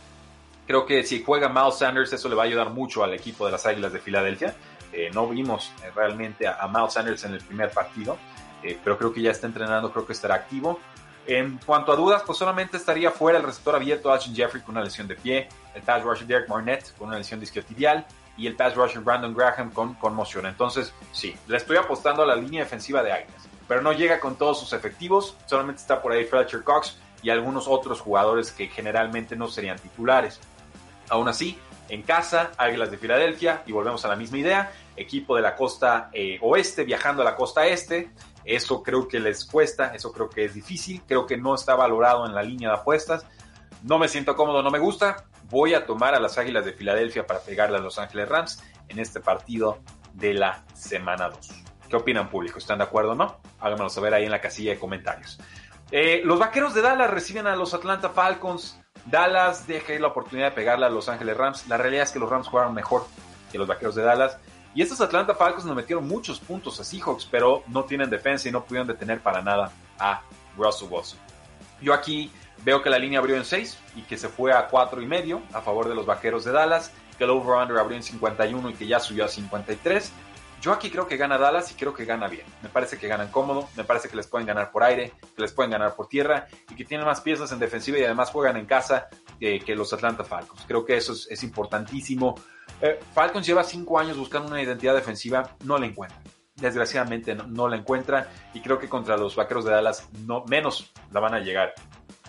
Creo que si juega Miles Sanders, eso le va a ayudar mucho al equipo de las Águilas de Filadelfia. Eh, no vimos eh, realmente a, Miles Sanders en el primer partido, eh, pero creo que ya está entrenando, creo que estará activo. En cuanto a dudas, pues solamente estaría fuera el receptor abierto Alshon Jeffrey con una lesión de pie, el pass rusher Derek Marnett con una lesión disquiotibial y el pass rusher Brandon Graham con conmoción. Entonces, sí, le estoy apostando a la línea defensiva de Águilas, pero no llega con todos sus efectivos, solamente está por ahí Fletcher Cox, y algunos otros jugadores que generalmente no serían titulares. Aún así, en casa, Águilas de Filadelfia, y volvemos a la misma idea, equipo de la costa eh, oeste viajando a la costa este, eso creo que les cuesta, eso creo que es difícil, creo que no está valorado en la línea de apuestas, no me siento cómodo, no me gusta, voy a tomar a las Águilas de Filadelfia para pegarle a Los Ángeles Rams en este partido de la semana 2. ¿Qué opinan público? ¿Están de acuerdo o no? Háganmelo saber ahí en la casilla de comentarios. Eh, los vaqueros de Dallas reciben a los Atlanta Falcons. Dallas deja la oportunidad de pegarle a Los Ángeles Rams. La realidad es que los Rams jugaron mejor que los vaqueros de Dallas. Y estos Atlanta Falcons nos metieron muchos puntos a Seahawks, pero no tienen defensa y no pudieron detener para nada a Russell Wilson. Yo aquí veo que la línea abrió en 6 y que se fue a 4 y medio a favor de los vaqueros de Dallas, que el over-under abrió en 51 y que ya subió a 53. Yo aquí creo que gana Dallas y creo que gana bien. Me parece que ganan cómodo, me parece que les pueden ganar por aire, que les pueden ganar por tierra y que tienen más piezas en defensiva y además juegan en casa que, los Atlanta Falcons. Creo que eso es, importantísimo. Eh, Falcons lleva cinco años buscando una identidad defensiva, no la encuentra. Desgraciadamente no, la encuentra y creo que contra los Vaqueros de Dallas no, menos la van a llegar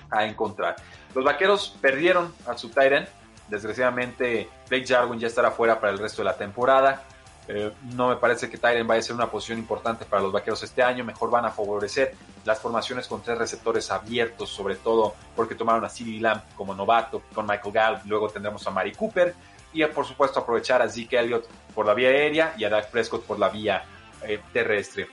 a encontrar. Los Vaqueros perdieron a su Tyrant. Desgraciadamente Blake Jarwin ya estará fuera para el resto de la temporada. Eh, no me parece que Tyren vaya a ser una posición importante para los vaqueros este año. Mejor van a favorecer las formaciones con tres receptores abiertos, sobre todo porque tomaron a CeeDee Lamb como novato con Michael Gallup. Luego tendremos a Mari Cooper y, por supuesto, aprovechar a Zeke Elliott por la vía aérea y a Dak Prescott por la vía eh, terrestre.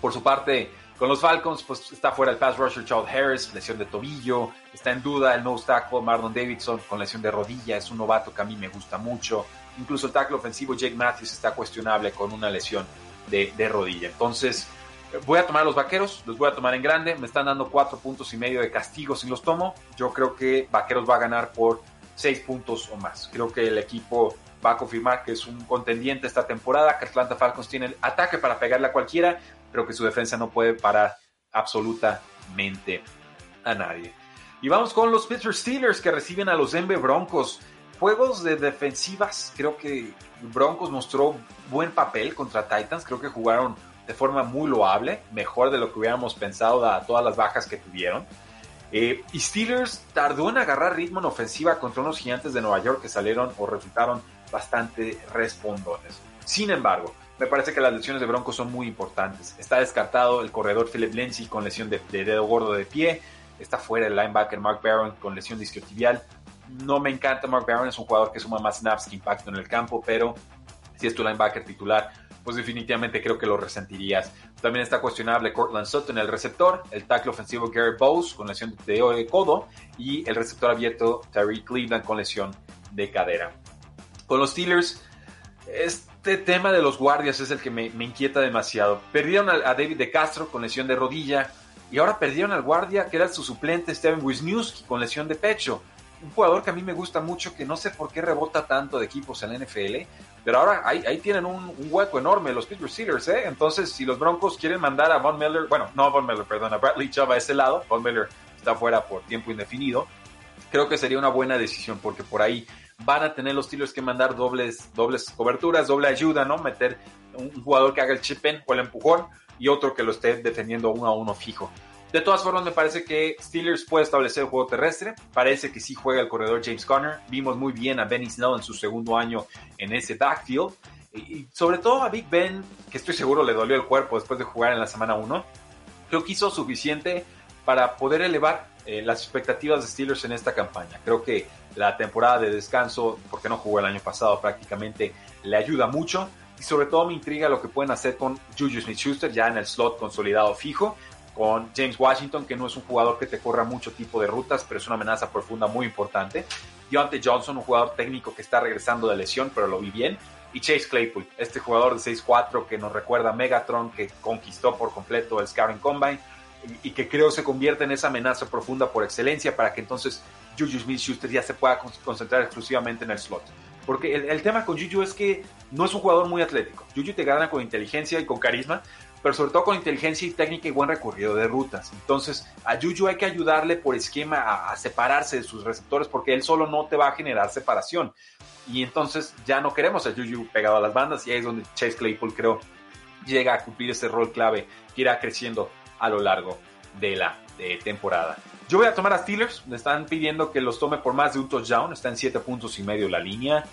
Por su parte, con los Falcons, pues está fuera el pass rusher Charles Harris, lesión de tobillo. Está en duda el no tackle Marlon Davidson con lesión de rodilla. Es un novato que a mí me gusta mucho. Incluso el tackle ofensivo Jake Matthews está cuestionable con una lesión de, rodilla. Entonces, voy a tomar a los vaqueros, los voy a tomar en grande. Me están dando cuatro puntos y medio de castigo si los tomo. Yo creo que Vaqueros va a ganar por seis puntos o más. Creo que el equipo va a confirmar que es un contendiente esta temporada, que Atlanta Falcons tiene el ataque para pegarle a cualquiera, pero que su defensa no puede parar absolutamente a nadie. Y vamos con los Pittsburgh Steelers que reciben a los Denver Broncos juegos de defensivas, creo que Broncos mostró buen papel contra Titans, creo que jugaron de forma muy loable, mejor de lo que hubiéramos pensado a todas las bajas que tuvieron. Eh, y Steelers tardó en agarrar ritmo en ofensiva contra unos gigantes de Nueva York que salieron o resultaron bastante respondones. Sin embargo, me parece que las lesiones de Broncos son muy importantes. Está descartado el corredor Philip Lindsay con lesión de, dedo gordo de pie. Está fuera el linebacker Mark Barron con lesión discotibial. No me encanta Mark Barron, es un jugador que suma más snaps que impacto en el campo, pero si es tu linebacker titular, pues definitivamente creo que lo resentirías. También está cuestionable Cortland Sutton, el receptor, el tackle ofensivo Gary Bowes con lesión de codo y el receptor abierto Terry Cleveland con lesión de cadera. Con los Steelers, este tema de los guardias es el que me, inquieta demasiado. Perdieron a, David de Castro con lesión de rodilla y ahora perdieron al guardia que era su suplente Steven Wisniewski con lesión de pecho un jugador que a mí me gusta mucho, que no sé por qué rebota tanto de equipos en la NFL, pero ahora ahí, tienen un, hueco enorme los Pittsburgh Steelers, ¿eh? Entonces, si los Broncos quieren mandar a Von Miller, bueno, no a Von Miller, perdón, a Bradley Chubb a ese lado, Von Miller está fuera por tiempo indefinido, creo que sería una buena decisión, porque por ahí van a tener los Steelers que mandar dobles, dobles coberturas, doble ayuda, ¿no? Meter un jugador que haga el chip o el empujón y otro que lo esté defendiendo uno a uno fijo. De todas formas, me parece que Steelers puede establecer el juego terrestre. Parece que sí juega el corredor James Conner. Vimos muy bien a Benny Snell en su segundo año en ese backfield. Y sobre todo a Big Ben, que estoy seguro le dolió el cuerpo después de jugar en la semana 1. Creo que hizo suficiente para poder elevar eh, las expectativas de Steelers en esta campaña. Creo que la temporada de descanso, porque no jugó el año pasado prácticamente, le ayuda mucho. Y sobre todo me intriga lo que pueden hacer con Juju Smith-Schuster ya en el slot consolidado fijo con James Washington, que no es un jugador que te corra mucho tipo de rutas, pero es una amenaza profunda muy importante. Deontay Johnson, un jugador técnico que está regresando de lesión, pero lo vi bien. Y Chase Claypool, este jugador de 6'4 que nos recuerda a Megatron, que conquistó por completo el Scouting Combine y, que creo se convierte en esa amenaza profunda por excelencia para que entonces Juju Smith-Schuster ya se pueda concentrar exclusivamente en el slot. Porque el, el, tema con Juju es que no es un jugador muy atlético. Juju te gana con inteligencia y con carisma, pero sobre todo con inteligencia y técnica y buen recorrido de rutas. Entonces, a Juju hay que ayudarle por esquema a, separarse de sus receptores porque él solo no te va a generar separación. Y entonces ya no queremos a Juju pegado a las bandas y ahí es donde Chase Claypool creo llega a cumplir ese rol clave que irá creciendo a lo largo de la temporada. Yo voy a tomar a Steelers, me están pidiendo que los tome por más de un touchdown, está en 7 puntos y medio la línea.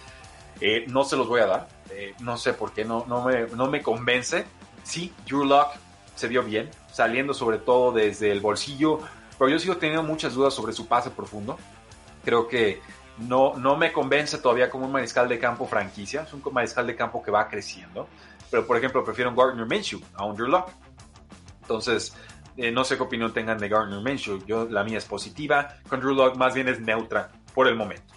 Eh, no se los voy a dar, eh, no sé por qué, no, no, me, no me convence sí, Drew Lock se vio bien, saliendo sobre todo desde el bolsillo, pero yo sigo teniendo muchas dudas sobre su pase profundo. Creo que no, no me convence todavía como un mariscal de campo franquicia, es un mariscal de campo que va creciendo, pero por ejemplo prefiero un Gardner Minshew a un Drew Lock. Entonces, eh, no sé qué opinión tengan de Gardner Minshew, yo la mía es positiva, con Drew Lock más bien es neutra por el momento.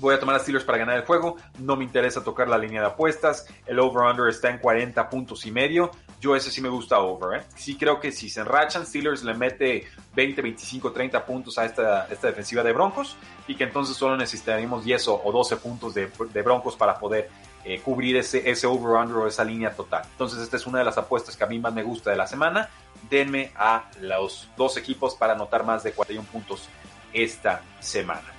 Voy a tomar a Steelers para ganar el juego. No me interesa tocar la línea de apuestas. El over-under está en 40 puntos y medio. Yo ese sí me gusta over. ¿eh? Sí creo que si se enrachan, Steelers le mete 20, 25, 30 puntos a esta, esta defensiva de Broncos y que entonces solo necesitaríamos 10 o 12 puntos de, Broncos para poder eh, cubrir ese, ese over-under o esa línea total. Entonces esta es una de las apuestas que a mí más me gusta de la semana. Denme a los dos equipos para anotar más de 41 puntos esta semana.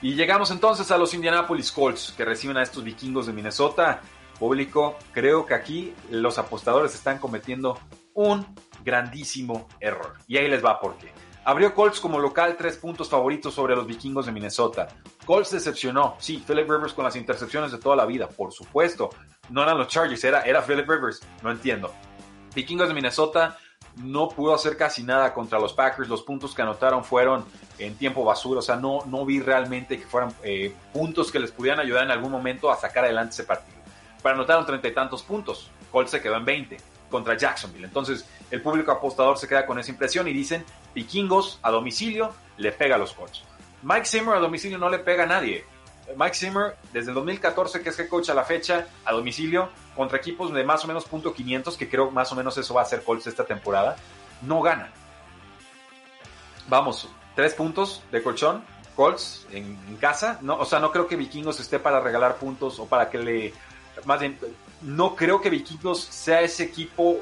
Y llegamos entonces a los Indianapolis Colts que reciben a estos vikingos de Minnesota. Público, creo que aquí los apostadores están cometiendo un grandísimo error. Y ahí les va por qué. Abrió Colts como local tres puntos favoritos sobre los vikingos de Minnesota. Colts decepcionó, sí, Philip Rivers con las intercepciones de toda la vida, por supuesto. No eran los Chargers, era, era Philip Rivers, no entiendo. Vikingos de Minnesota no pudo hacer casi nada contra los Packers. Los puntos que anotaron fueron en tiempo basura. O sea, no, no vi realmente que fueran eh, puntos que les pudieran ayudar en algún momento a sacar adelante ese partido. Pero anotaron treinta y tantos puntos. Colts se quedó en 20 contra Jacksonville. Entonces, el público apostador se queda con esa impresión y dicen: Vikingos a domicilio le pega a los Colts. Mike Zimmer a domicilio no le pega a nadie. Mike Zimmer, desde el 2014 que es que coach a la fecha, a domicilio, contra equipos de más o menos punto .500, que creo más o menos eso va a ser Colts esta temporada, no gana. Vamos, tres puntos de colchón, Colts en, casa. No, o sea, no creo que Vikingos esté para regalar puntos o para que le... Más bien, no creo que Vikingos sea ese equipo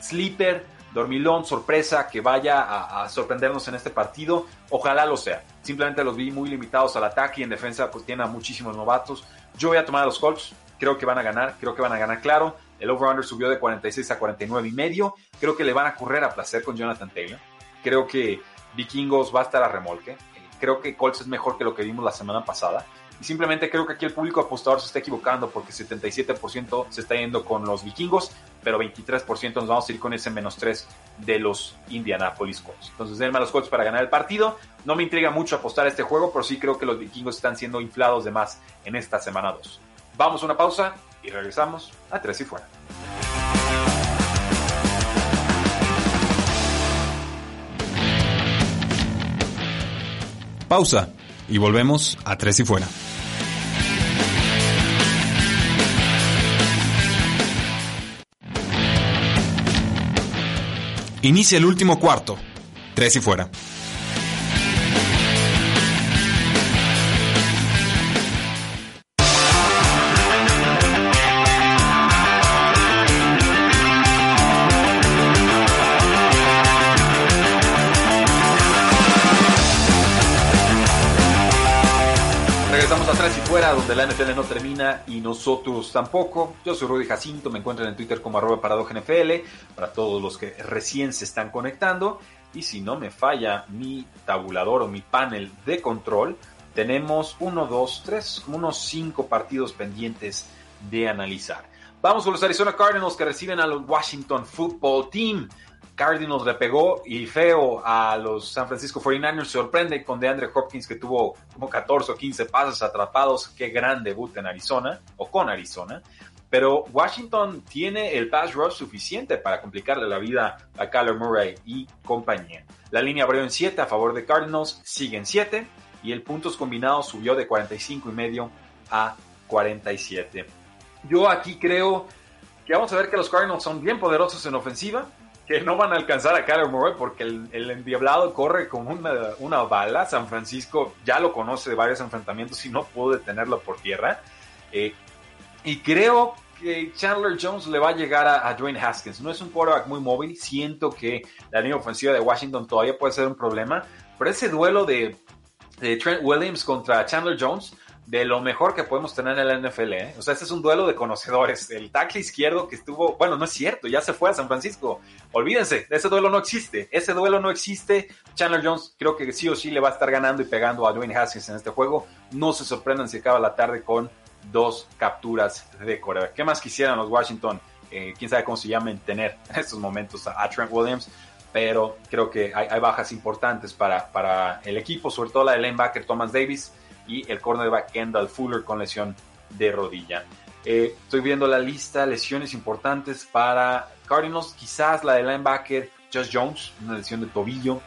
sleeper dormilón, sorpresa, que vaya a, sorprendernos en este partido. Ojalá lo sea. Simplemente los vi muy limitados al ataque y en defensa pues tiene a muchísimos novatos. Yo voy a tomar a los Colts. Creo que van a ganar, creo que van a ganar claro. El over-under subió de 46 a 49 y medio. Creo que le van a correr a placer con Jonathan Taylor. Creo que Vikingos va a estar a remolque. Creo que Colts es mejor que lo que vimos la semana pasada. Y simplemente creo que aquí el público apostador se está equivocando porque 77% se está yendo con los vikingos, pero 23% nos vamos a ir con ese menos 3 de los Indianapolis Colts. Entonces denme a los Colts para ganar el partido. No me intriga mucho apostar a este juego, pero sí creo que los vikingos están siendo inflados de más en esta semana 2. Vamos a una pausa y regresamos a 3 y fuera. Pausa y volvemos a Tres y Fuera. Inicia el último cuarto. Tres y fuera. Donde la NFL no termina y nosotros tampoco. Yo soy Rudy Jacinto, me encuentran en Twitter como arroba NFL, para todos los que recién se están conectando. Y si no me falla mi tabulador o mi panel de control, tenemos uno, dos, tres, unos cinco partidos pendientes de analizar. Vamos con los Arizona Cardinals que reciben al Washington Football Team. Cardinals le pegó y feo a los San Francisco 49ers. Sorprende con DeAndre Hopkins que tuvo como 14 o 15 pases atrapados. Qué gran debut en Arizona o con Arizona. Pero Washington tiene el pass rush suficiente para complicarle la vida a Kyler Murray y compañía. La línea abrió en 7 a favor de Cardinals, sigue en 7 y el puntos combinados subió de 45 y medio a 47. Yo aquí creo que vamos a ver que los Cardinals son bien poderosos en ofensiva, que no van a alcanzar a Kyler Murray porque el, el endiablado corre como una, una, bala. San Francisco ya lo conoce de varios enfrentamientos y no pudo detenerlo por tierra. Eh, y creo que Chandler Jones le va a llegar a, a, Dwayne Haskins. No es un quarterback muy móvil. Siento que la línea ofensiva de Washington todavía puede ser un problema. Pero ese duelo de, de Trent Williams contra Chandler Jones de lo mejor que podemos tener en la NFL. ¿eh? O sea, este es un duelo de conocedores. El tackle izquierdo que estuvo, bueno, no es cierto, ya se fue a San Francisco. Olvídense, ese duelo no existe. Ese duelo no existe. Chandler Jones creo que sí o sí le va a estar ganando y pegando a Dwayne Haskins en este juego. No se sorprendan si acaba la tarde con dos capturas de Corea. ¿Qué más quisieran los Washington? Eh, quién sabe cómo se llamen tener en estos momentos a, Trent Williams. Pero creo que hay, bajas importantes para, para el equipo, sobre todo la del linebacker Thomas Davis y el cornerback Kendall Fuller con lesión de rodilla. Eh, estoy viendo la lista, lesiones importantes para Cardinals, quizás la de linebacker Josh Jones, una lesión de tobillo,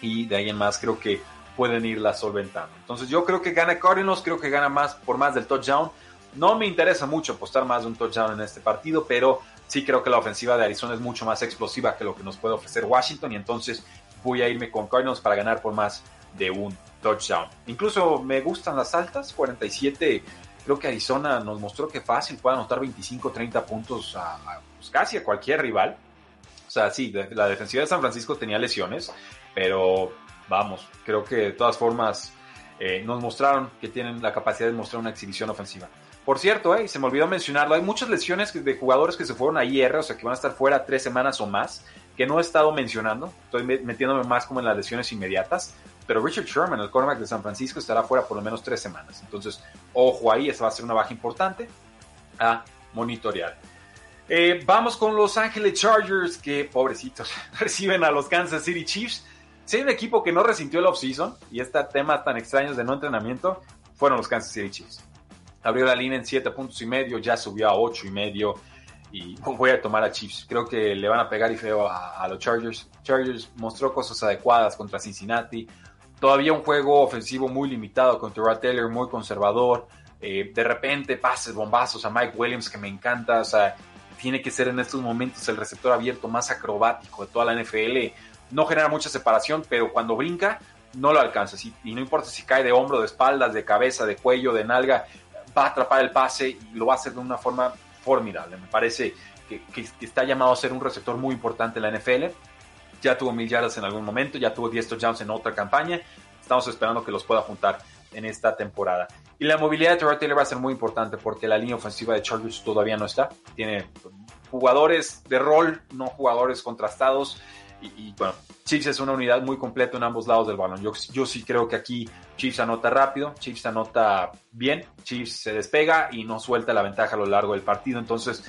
y de ahí en más creo que pueden irla solventando. Entonces yo creo que gana Cardinals, creo que gana más por más del touchdown. No me interesa mucho apostar más de un touchdown en este partido, pero sí creo que la ofensiva de Arizona es mucho más explosiva que lo que nos puede ofrecer Washington y entonces voy a irme con Cardinals para ganar por más de un touchdown. Incluso me gustan las altas, 47. Creo que Arizona nos mostró que fácil puede anotar 25, 30 puntos a, pues casi a cualquier rival. O sea, sí, la defensiva de San Francisco tenía lesiones, pero vamos, creo que de todas formas eh, nos mostraron que tienen la capacidad de mostrar una exhibición ofensiva. Por cierto, eh, se me olvidó mencionarlo, hay muchas lesiones de jugadores que se fueron a IR, o sea, que van a estar fuera tres semanas o más, que no he estado mencionando. Estoy metiéndome más como en las lesiones inmediatas. Pero Richard Sherman, el cornerback de San Francisco, estará fuera por lo menos tres semanas. Entonces, ojo ahí, esa va a ser una baja importante a monitorear. Eh, vamos con Los Ángeles Chargers, que pobrecitos, reciben a los Kansas City Chiefs. Si hay un equipo que no resintió el offseason y este tema tan extraños de no entrenamiento, fueron los Kansas City Chiefs. Abrió la línea en 7 puntos y medio, ya subió a 8 y medio y voy a tomar a Chiefs. Creo que le van a pegar y feo a, a, los Chargers. Chargers mostró cosas adecuadas contra Cincinnati. Todavía un juego ofensivo muy limitado contra Rod Taylor, muy conservador. Eh, de repente pases bombazos a Mike Williams que me encanta. O sea, tiene que ser en estos momentos el receptor abierto más acrobático de toda la NFL. No genera mucha separación, pero cuando brinca no lo alcanza. Y no importa si cae de hombro, de espaldas, de cabeza, de cuello, de nalga, va a atrapar el pase y lo va a hacer de una forma formidable. Me parece que, que, que, está llamado a ser un receptor muy importante en la NFL. Ya tuvo mil yardas en algún momento, ya tuvo 10 touchdowns en otra campaña. Estamos esperando que los pueda juntar en esta temporada. Y la movilidad de Terrell Taylor va a ser muy importante porque la línea ofensiva de Chargers todavía no está. Tiene jugadores de rol, no jugadores contrastados. Y, bueno, Chiefs es una unidad muy completa en ambos lados del balón. Yo, sí creo que aquí Chiefs anota rápido, Chiefs anota bien, Chiefs se despega y no suelta la ventaja a lo largo del partido. Entonces,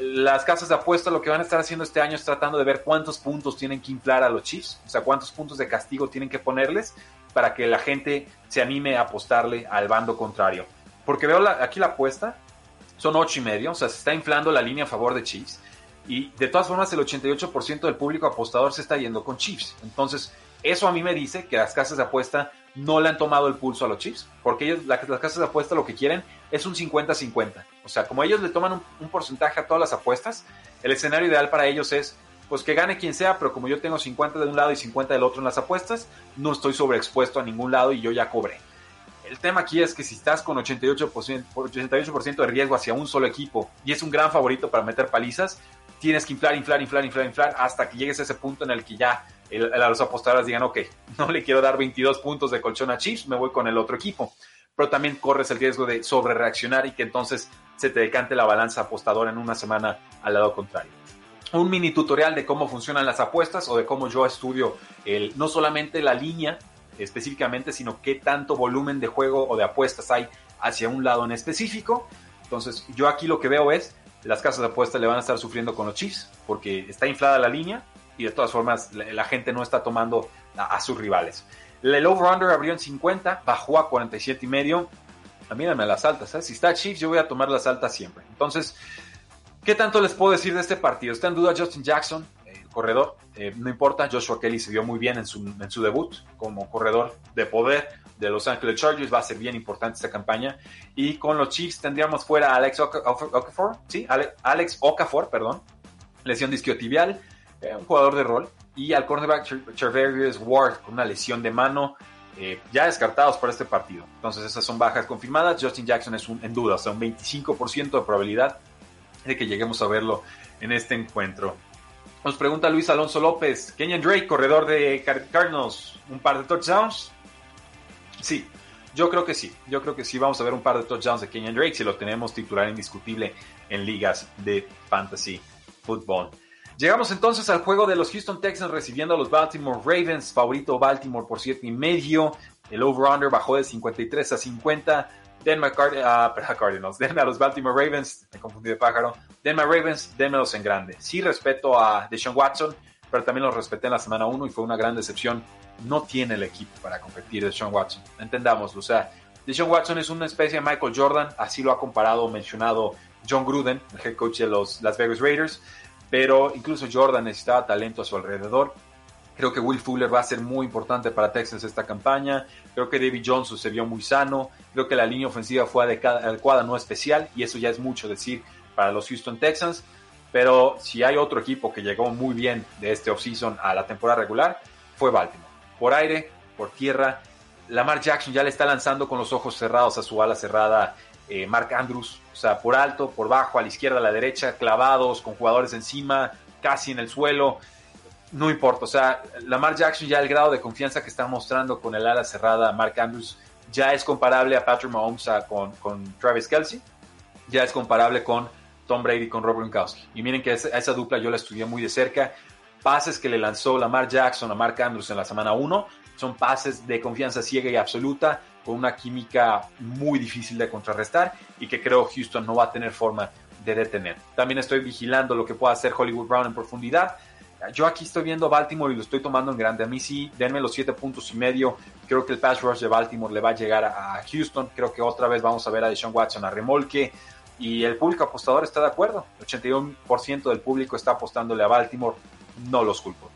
las casas de apuesta lo que van a estar haciendo este año es tratando de ver cuántos puntos tienen que inflar a los Chiefs, o sea, cuántos puntos de castigo tienen que ponerles para que la gente se anime a apostarle al bando contrario. Porque veo aquí la apuesta, son ocho y medio, o sea, se está inflando la línea a favor de Chiefs. Y de todas formas, el 88% del público apostador se está yendo con Chiefs. Entonces, eso a mí me dice que las casas de apuesta no le han tomado el pulso a los Chiefs, porque ellos, las casas de apuesta lo que quieren es un 50-50. O sea, como ellos le toman un, porcentaje a todas las apuestas, el escenario ideal para ellos es pues que gane quien sea, pero como yo tengo 50 de un lado y 50 del otro en las apuestas, no estoy sobreexpuesto a ningún lado y yo ya cobré. El tema aquí es que si estás con 88%, 88 de riesgo hacia un solo equipo y es un gran favorito para meter palizas, tienes que inflar, inflar, inflar, inflar, inflar hasta que llegues a ese punto en el que ya a los apostadores digan, ok, no le quiero dar 22 puntos de colchón a Chiefs, me voy con el otro equipo. Pero también corres el riesgo de sobre reaccionar y que entonces se te decante la balanza apostadora en una semana al lado contrario. Un mini tutorial de cómo funcionan las apuestas o de cómo yo estudio el, no solamente la línea específicamente, sino qué tanto volumen de juego o de apuestas hay hacia un lado en específico. Entonces, yo aquí lo que veo es las casas de apuestas le van a estar sufriendo con los Chiefs porque está inflada la línea y de todas formas la, gente no está tomando a, sus rivales. El over-under abrió en 50, bajó a 47 y medio. Mírame las altas, ¿eh? si está Chiefs yo voy a tomar las altas siempre. Entonces, ¿qué tanto les puedo decir de este partido? Está en duda Justin Jackson, el corredor, eh, no importa, Joshua Kelly se vio muy bien en su, en su debut como corredor de poder de Los Angeles Chargers, va a ser bien importante esta campaña. Y con los Chiefs tendríamos fuera a Alex Okafor, ¿sí? Alex Okafor, perdón, lesión disquiotibial, eh, un jugador de rol, y al cornerback Charverius Ward con una lesión de mano, eh, ya descartados para este partido. Entonces esas son bajas confirmadas. Justin Jackson es un, en duda, o sea, un 25% de probabilidad de que lleguemos a verlo en este encuentro. Nos pregunta Luis Alonso López, Kenyan Drake, corredor de Cardinals, un par de touchdowns. Sí, yo creo que sí. Yo creo que sí vamos a ver un par de touchdowns de Kenyan Drake si lo tenemos titular indiscutible en ligas de fantasy football. Llegamos entonces al juego de los Houston Texans recibiendo a los Baltimore Ravens. Favorito Baltimore por 7 y medio. El over-under bajó de 53 a 50. Denme a, uh, Cardinals, denme a los Baltimore Ravens, me confundí de pájaro. Denme Ravens, denmelos en grande. Sí respeto a Deshaun Watson, pero también los respeté en la semana 1 y fue una gran decepción no tiene el equipo para competir de Sean Watson. Entendámoslo. O sea, Deshaun Watson es una especie de Michael Jordan, así lo ha comparado, mencionado John Gruden, el head coach de los Las Vegas Raiders, pero incluso Jordan necesitaba talento a su alrededor. Creo que Will Fuller va a ser muy importante para Texas esta campaña. Creo que David Johnson se vio muy sano. Creo que la línea ofensiva fue adecuada, no especial, y eso ya es mucho decir para los Houston Texans. Pero si hay otro equipo que llegó muy bien de este offseason a la temporada regular, fue Baltimore por aire, por tierra. Lamar Jackson ya le está lanzando con los ojos cerrados a su ala cerrada eh, Mark Andrews, o sea, por alto, por bajo, a la izquierda, a la derecha, clavados, con jugadores encima, casi en el suelo. No importa, o sea, Lamar Jackson ya el grado de confianza que está mostrando con el ala cerrada Mark Andrews ya es comparable a Patrick Mahomes con, con Travis Kelsey, ya es comparable con Tom Brady con Rob Gronkowski. Y miren que esa, esa dupla yo la estudié muy de cerca pases que le lanzó Lamar Jackson a Mark Andrews en la semana 1 son pases de confianza ciega y absoluta, con una química muy difícil de contrarrestar y que creo Houston no va a tener forma de detener. También estoy vigilando lo que pueda hacer Hollywood Brown en profundidad. Yo aquí estoy viendo Baltimore y lo estoy tomando en grande. A mí sí, denme los siete puntos y medio. Creo que el pass rush de Baltimore le va a llegar a Houston. Creo que otra vez vamos a ver a Deshaun Watson a remolque. Y el público apostador está de acuerdo. El 81% del público está apostándole a Baltimore no los culpo.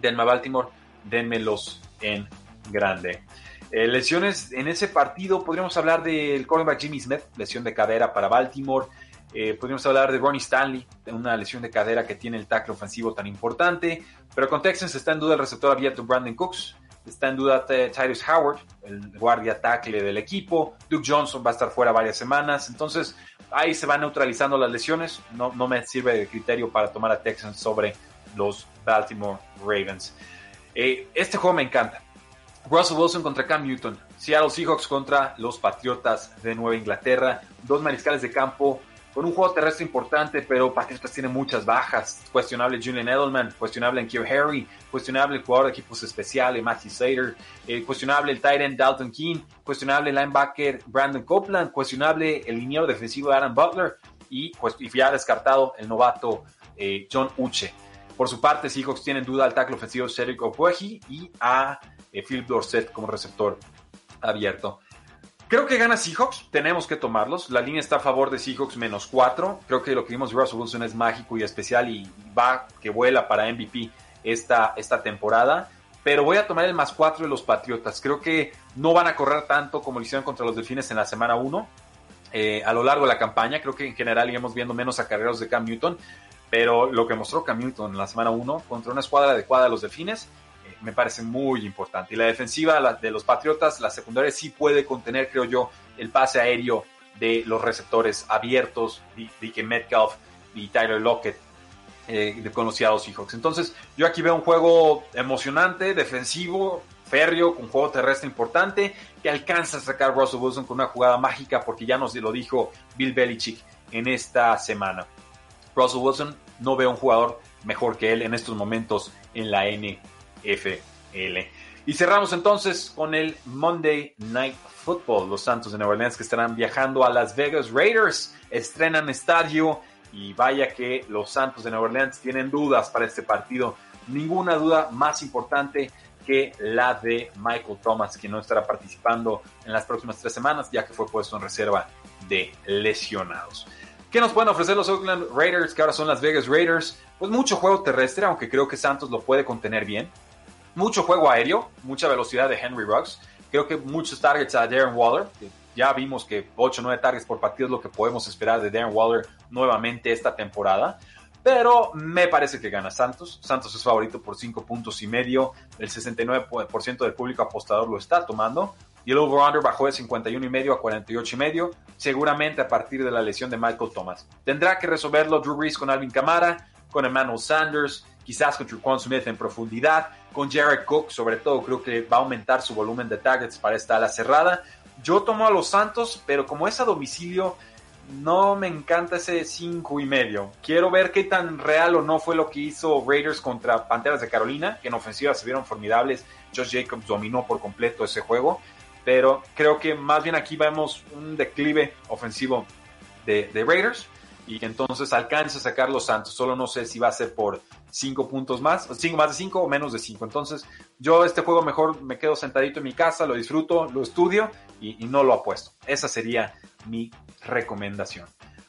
Denme a Baltimore, denmelos en grande. Eh, lesiones en ese partido, podríamos hablar del cornerback Jimmy Smith, lesión de cadera para Baltimore. Eh, podríamos hablar de Ronnie Stanley, una lesión de cadera que tiene el tackle ofensivo tan importante. Pero con Texans está en duda el receptor abierto Brandon Cooks. Está en duda Tyrus Howard, el guardia tackle del equipo. Duke Johnson va a estar fuera varias semanas. Entonces ahí se van neutralizando las lesiones. No, no me sirve de criterio para tomar a Texans sobre los Baltimore Ravens. Eh, este juego me encanta. Russell Wilson contra Cam Newton. Seattle Seahawks contra los Patriotas de Nueva Inglaterra. Dos mariscales de campo con un juego terrestre importante, pero Patriotas tiene muchas bajas. Cuestionable Julian Edelman, cuestionable en Harry, cuestionable el jugador de equipos especiales Matthew Slater, eh, cuestionable el tight end Dalton King, cuestionable el linebacker Brandon Copeland, cuestionable el liniero defensivo Adam Butler y, pues, ya descartado el novato eh, John Uche. Por su parte, Seahawks tienen duda al tackle ofensivo Cedric Opueji y a eh, Philip Dorset como receptor abierto. Creo que gana Seahawks, tenemos que tomarlos. La línea está a favor de Seahawks menos 4. Creo que lo que vimos de Russell Wilson es mágico y especial y va que vuela para MVP esta, esta temporada. Pero voy a tomar el más 4 de los Patriotas. Creo que no van a correr tanto como lo hicieron contra los Delfines en la semana 1. Eh, a lo largo de la campaña, creo que en general íbamos viendo menos acarreos de Cam Newton. Pero lo que mostró Cam Newton en la semana 1 contra una escuadra adecuada de los Delfines me parece muy importante. Y la defensiva de los Patriotas, la secundaria sí puede contener, creo yo, el pase aéreo de los receptores abiertos, DK Metcalf y Tyler Lockett eh, con Seahawks. Entonces, yo aquí veo un juego emocionante, defensivo, férreo, con juego terrestre importante, que alcanza a sacar Russell Wilson con una jugada mágica, porque ya nos lo dijo Bill Belichick en esta semana. Russell Wilson no veo un jugador mejor que él en estos momentos en la N FL. Y cerramos entonces con el Monday Night Football. Los Santos de Nueva Orleans que estarán viajando a Las Vegas Raiders. Estrenan estadio y vaya que los Santos de Nueva Orleans tienen dudas para este partido. Ninguna duda más importante que la de Michael Thomas, que no estará participando en las próximas tres semanas, ya que fue puesto en reserva de lesionados. ¿Qué nos pueden ofrecer los Oakland Raiders, que ahora son las Vegas Raiders? Pues mucho juego terrestre, aunque creo que Santos lo puede contener bien mucho juego aéreo, mucha velocidad de Henry Ruggs. Creo que muchos targets a Darren Waller. Ya vimos que 8 o 9 targets por partido es lo que podemos esperar de Darren Waller nuevamente esta temporada. Pero me parece que gana Santos. Santos es favorito por 5 puntos y medio. El 69% del público apostador lo está tomando. Y el over-under bajó de 51 y medio a 48 y medio. Seguramente a partir de la lesión de Michael Thomas. Tendrá que resolverlo Drew Brees con Alvin Kamara, con Emmanuel Sanders, quizás con Truquan Smith en profundidad con Jared Cook, sobre todo creo que va a aumentar su volumen de targets para esta ala cerrada. Yo tomo a los Santos, pero como es a domicilio, no me encanta ese 5 y medio. Quiero ver qué tan real o no fue lo que hizo Raiders contra Panteras de Carolina, que en ofensiva se vieron formidables. Josh Jacobs dominó por completo ese juego, pero creo que más bien aquí vemos un declive ofensivo de, de Raiders y entonces alcance a sacar los Santos. Solo no sé si va a ser por 5 puntos más, cinco, más de 5 o menos de 5. Entonces, yo este juego mejor me quedo sentadito en mi casa, lo disfruto, lo estudio y, no lo apuesto. Esa sería mi recomendación.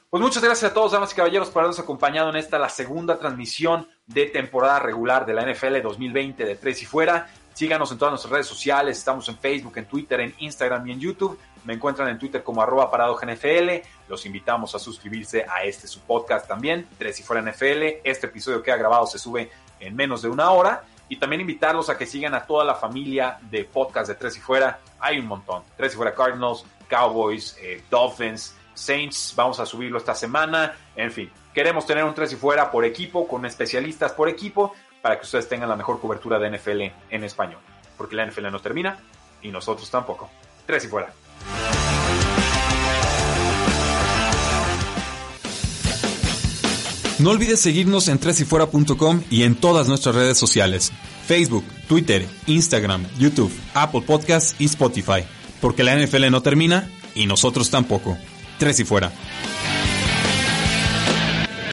Pues muchas gracias a todos, damas y caballeros, por habernos acompañado en esta, la segunda transmisión de temporada regular de la NFL 2020 de Tres y Fuera. Síganos en todas nuestras redes sociales, estamos en Facebook, en Twitter, en Instagram y en YouTube. Me encuentran en Twitter como arroba NFL. Los invitamos a suscribirse a este su podcast también, Tres y Fuera NFL. Este episodio que ha grabado se sube en menos de una hora. Y también invitarlos a que sigan a toda la familia de podcast de Tres y Fuera. Hay un montón. Tres y Fuera Cardinals, Cowboys, eh, Dolphins, Saints. Vamos a subirlo esta semana. En fin, queremos tener un Tres y Fuera por equipo, con especialistas por equipo para que ustedes tengan la mejor cobertura de NFL en español. Porque la NFL no termina y nosotros tampoco. Tres y fuera. No olvides seguirnos en tresyfuera.com y en todas nuestras redes sociales. Facebook, Twitter, Instagram, YouTube, Apple Podcasts y Spotify. Porque la NFL no termina y nosotros tampoco. Tres y fuera.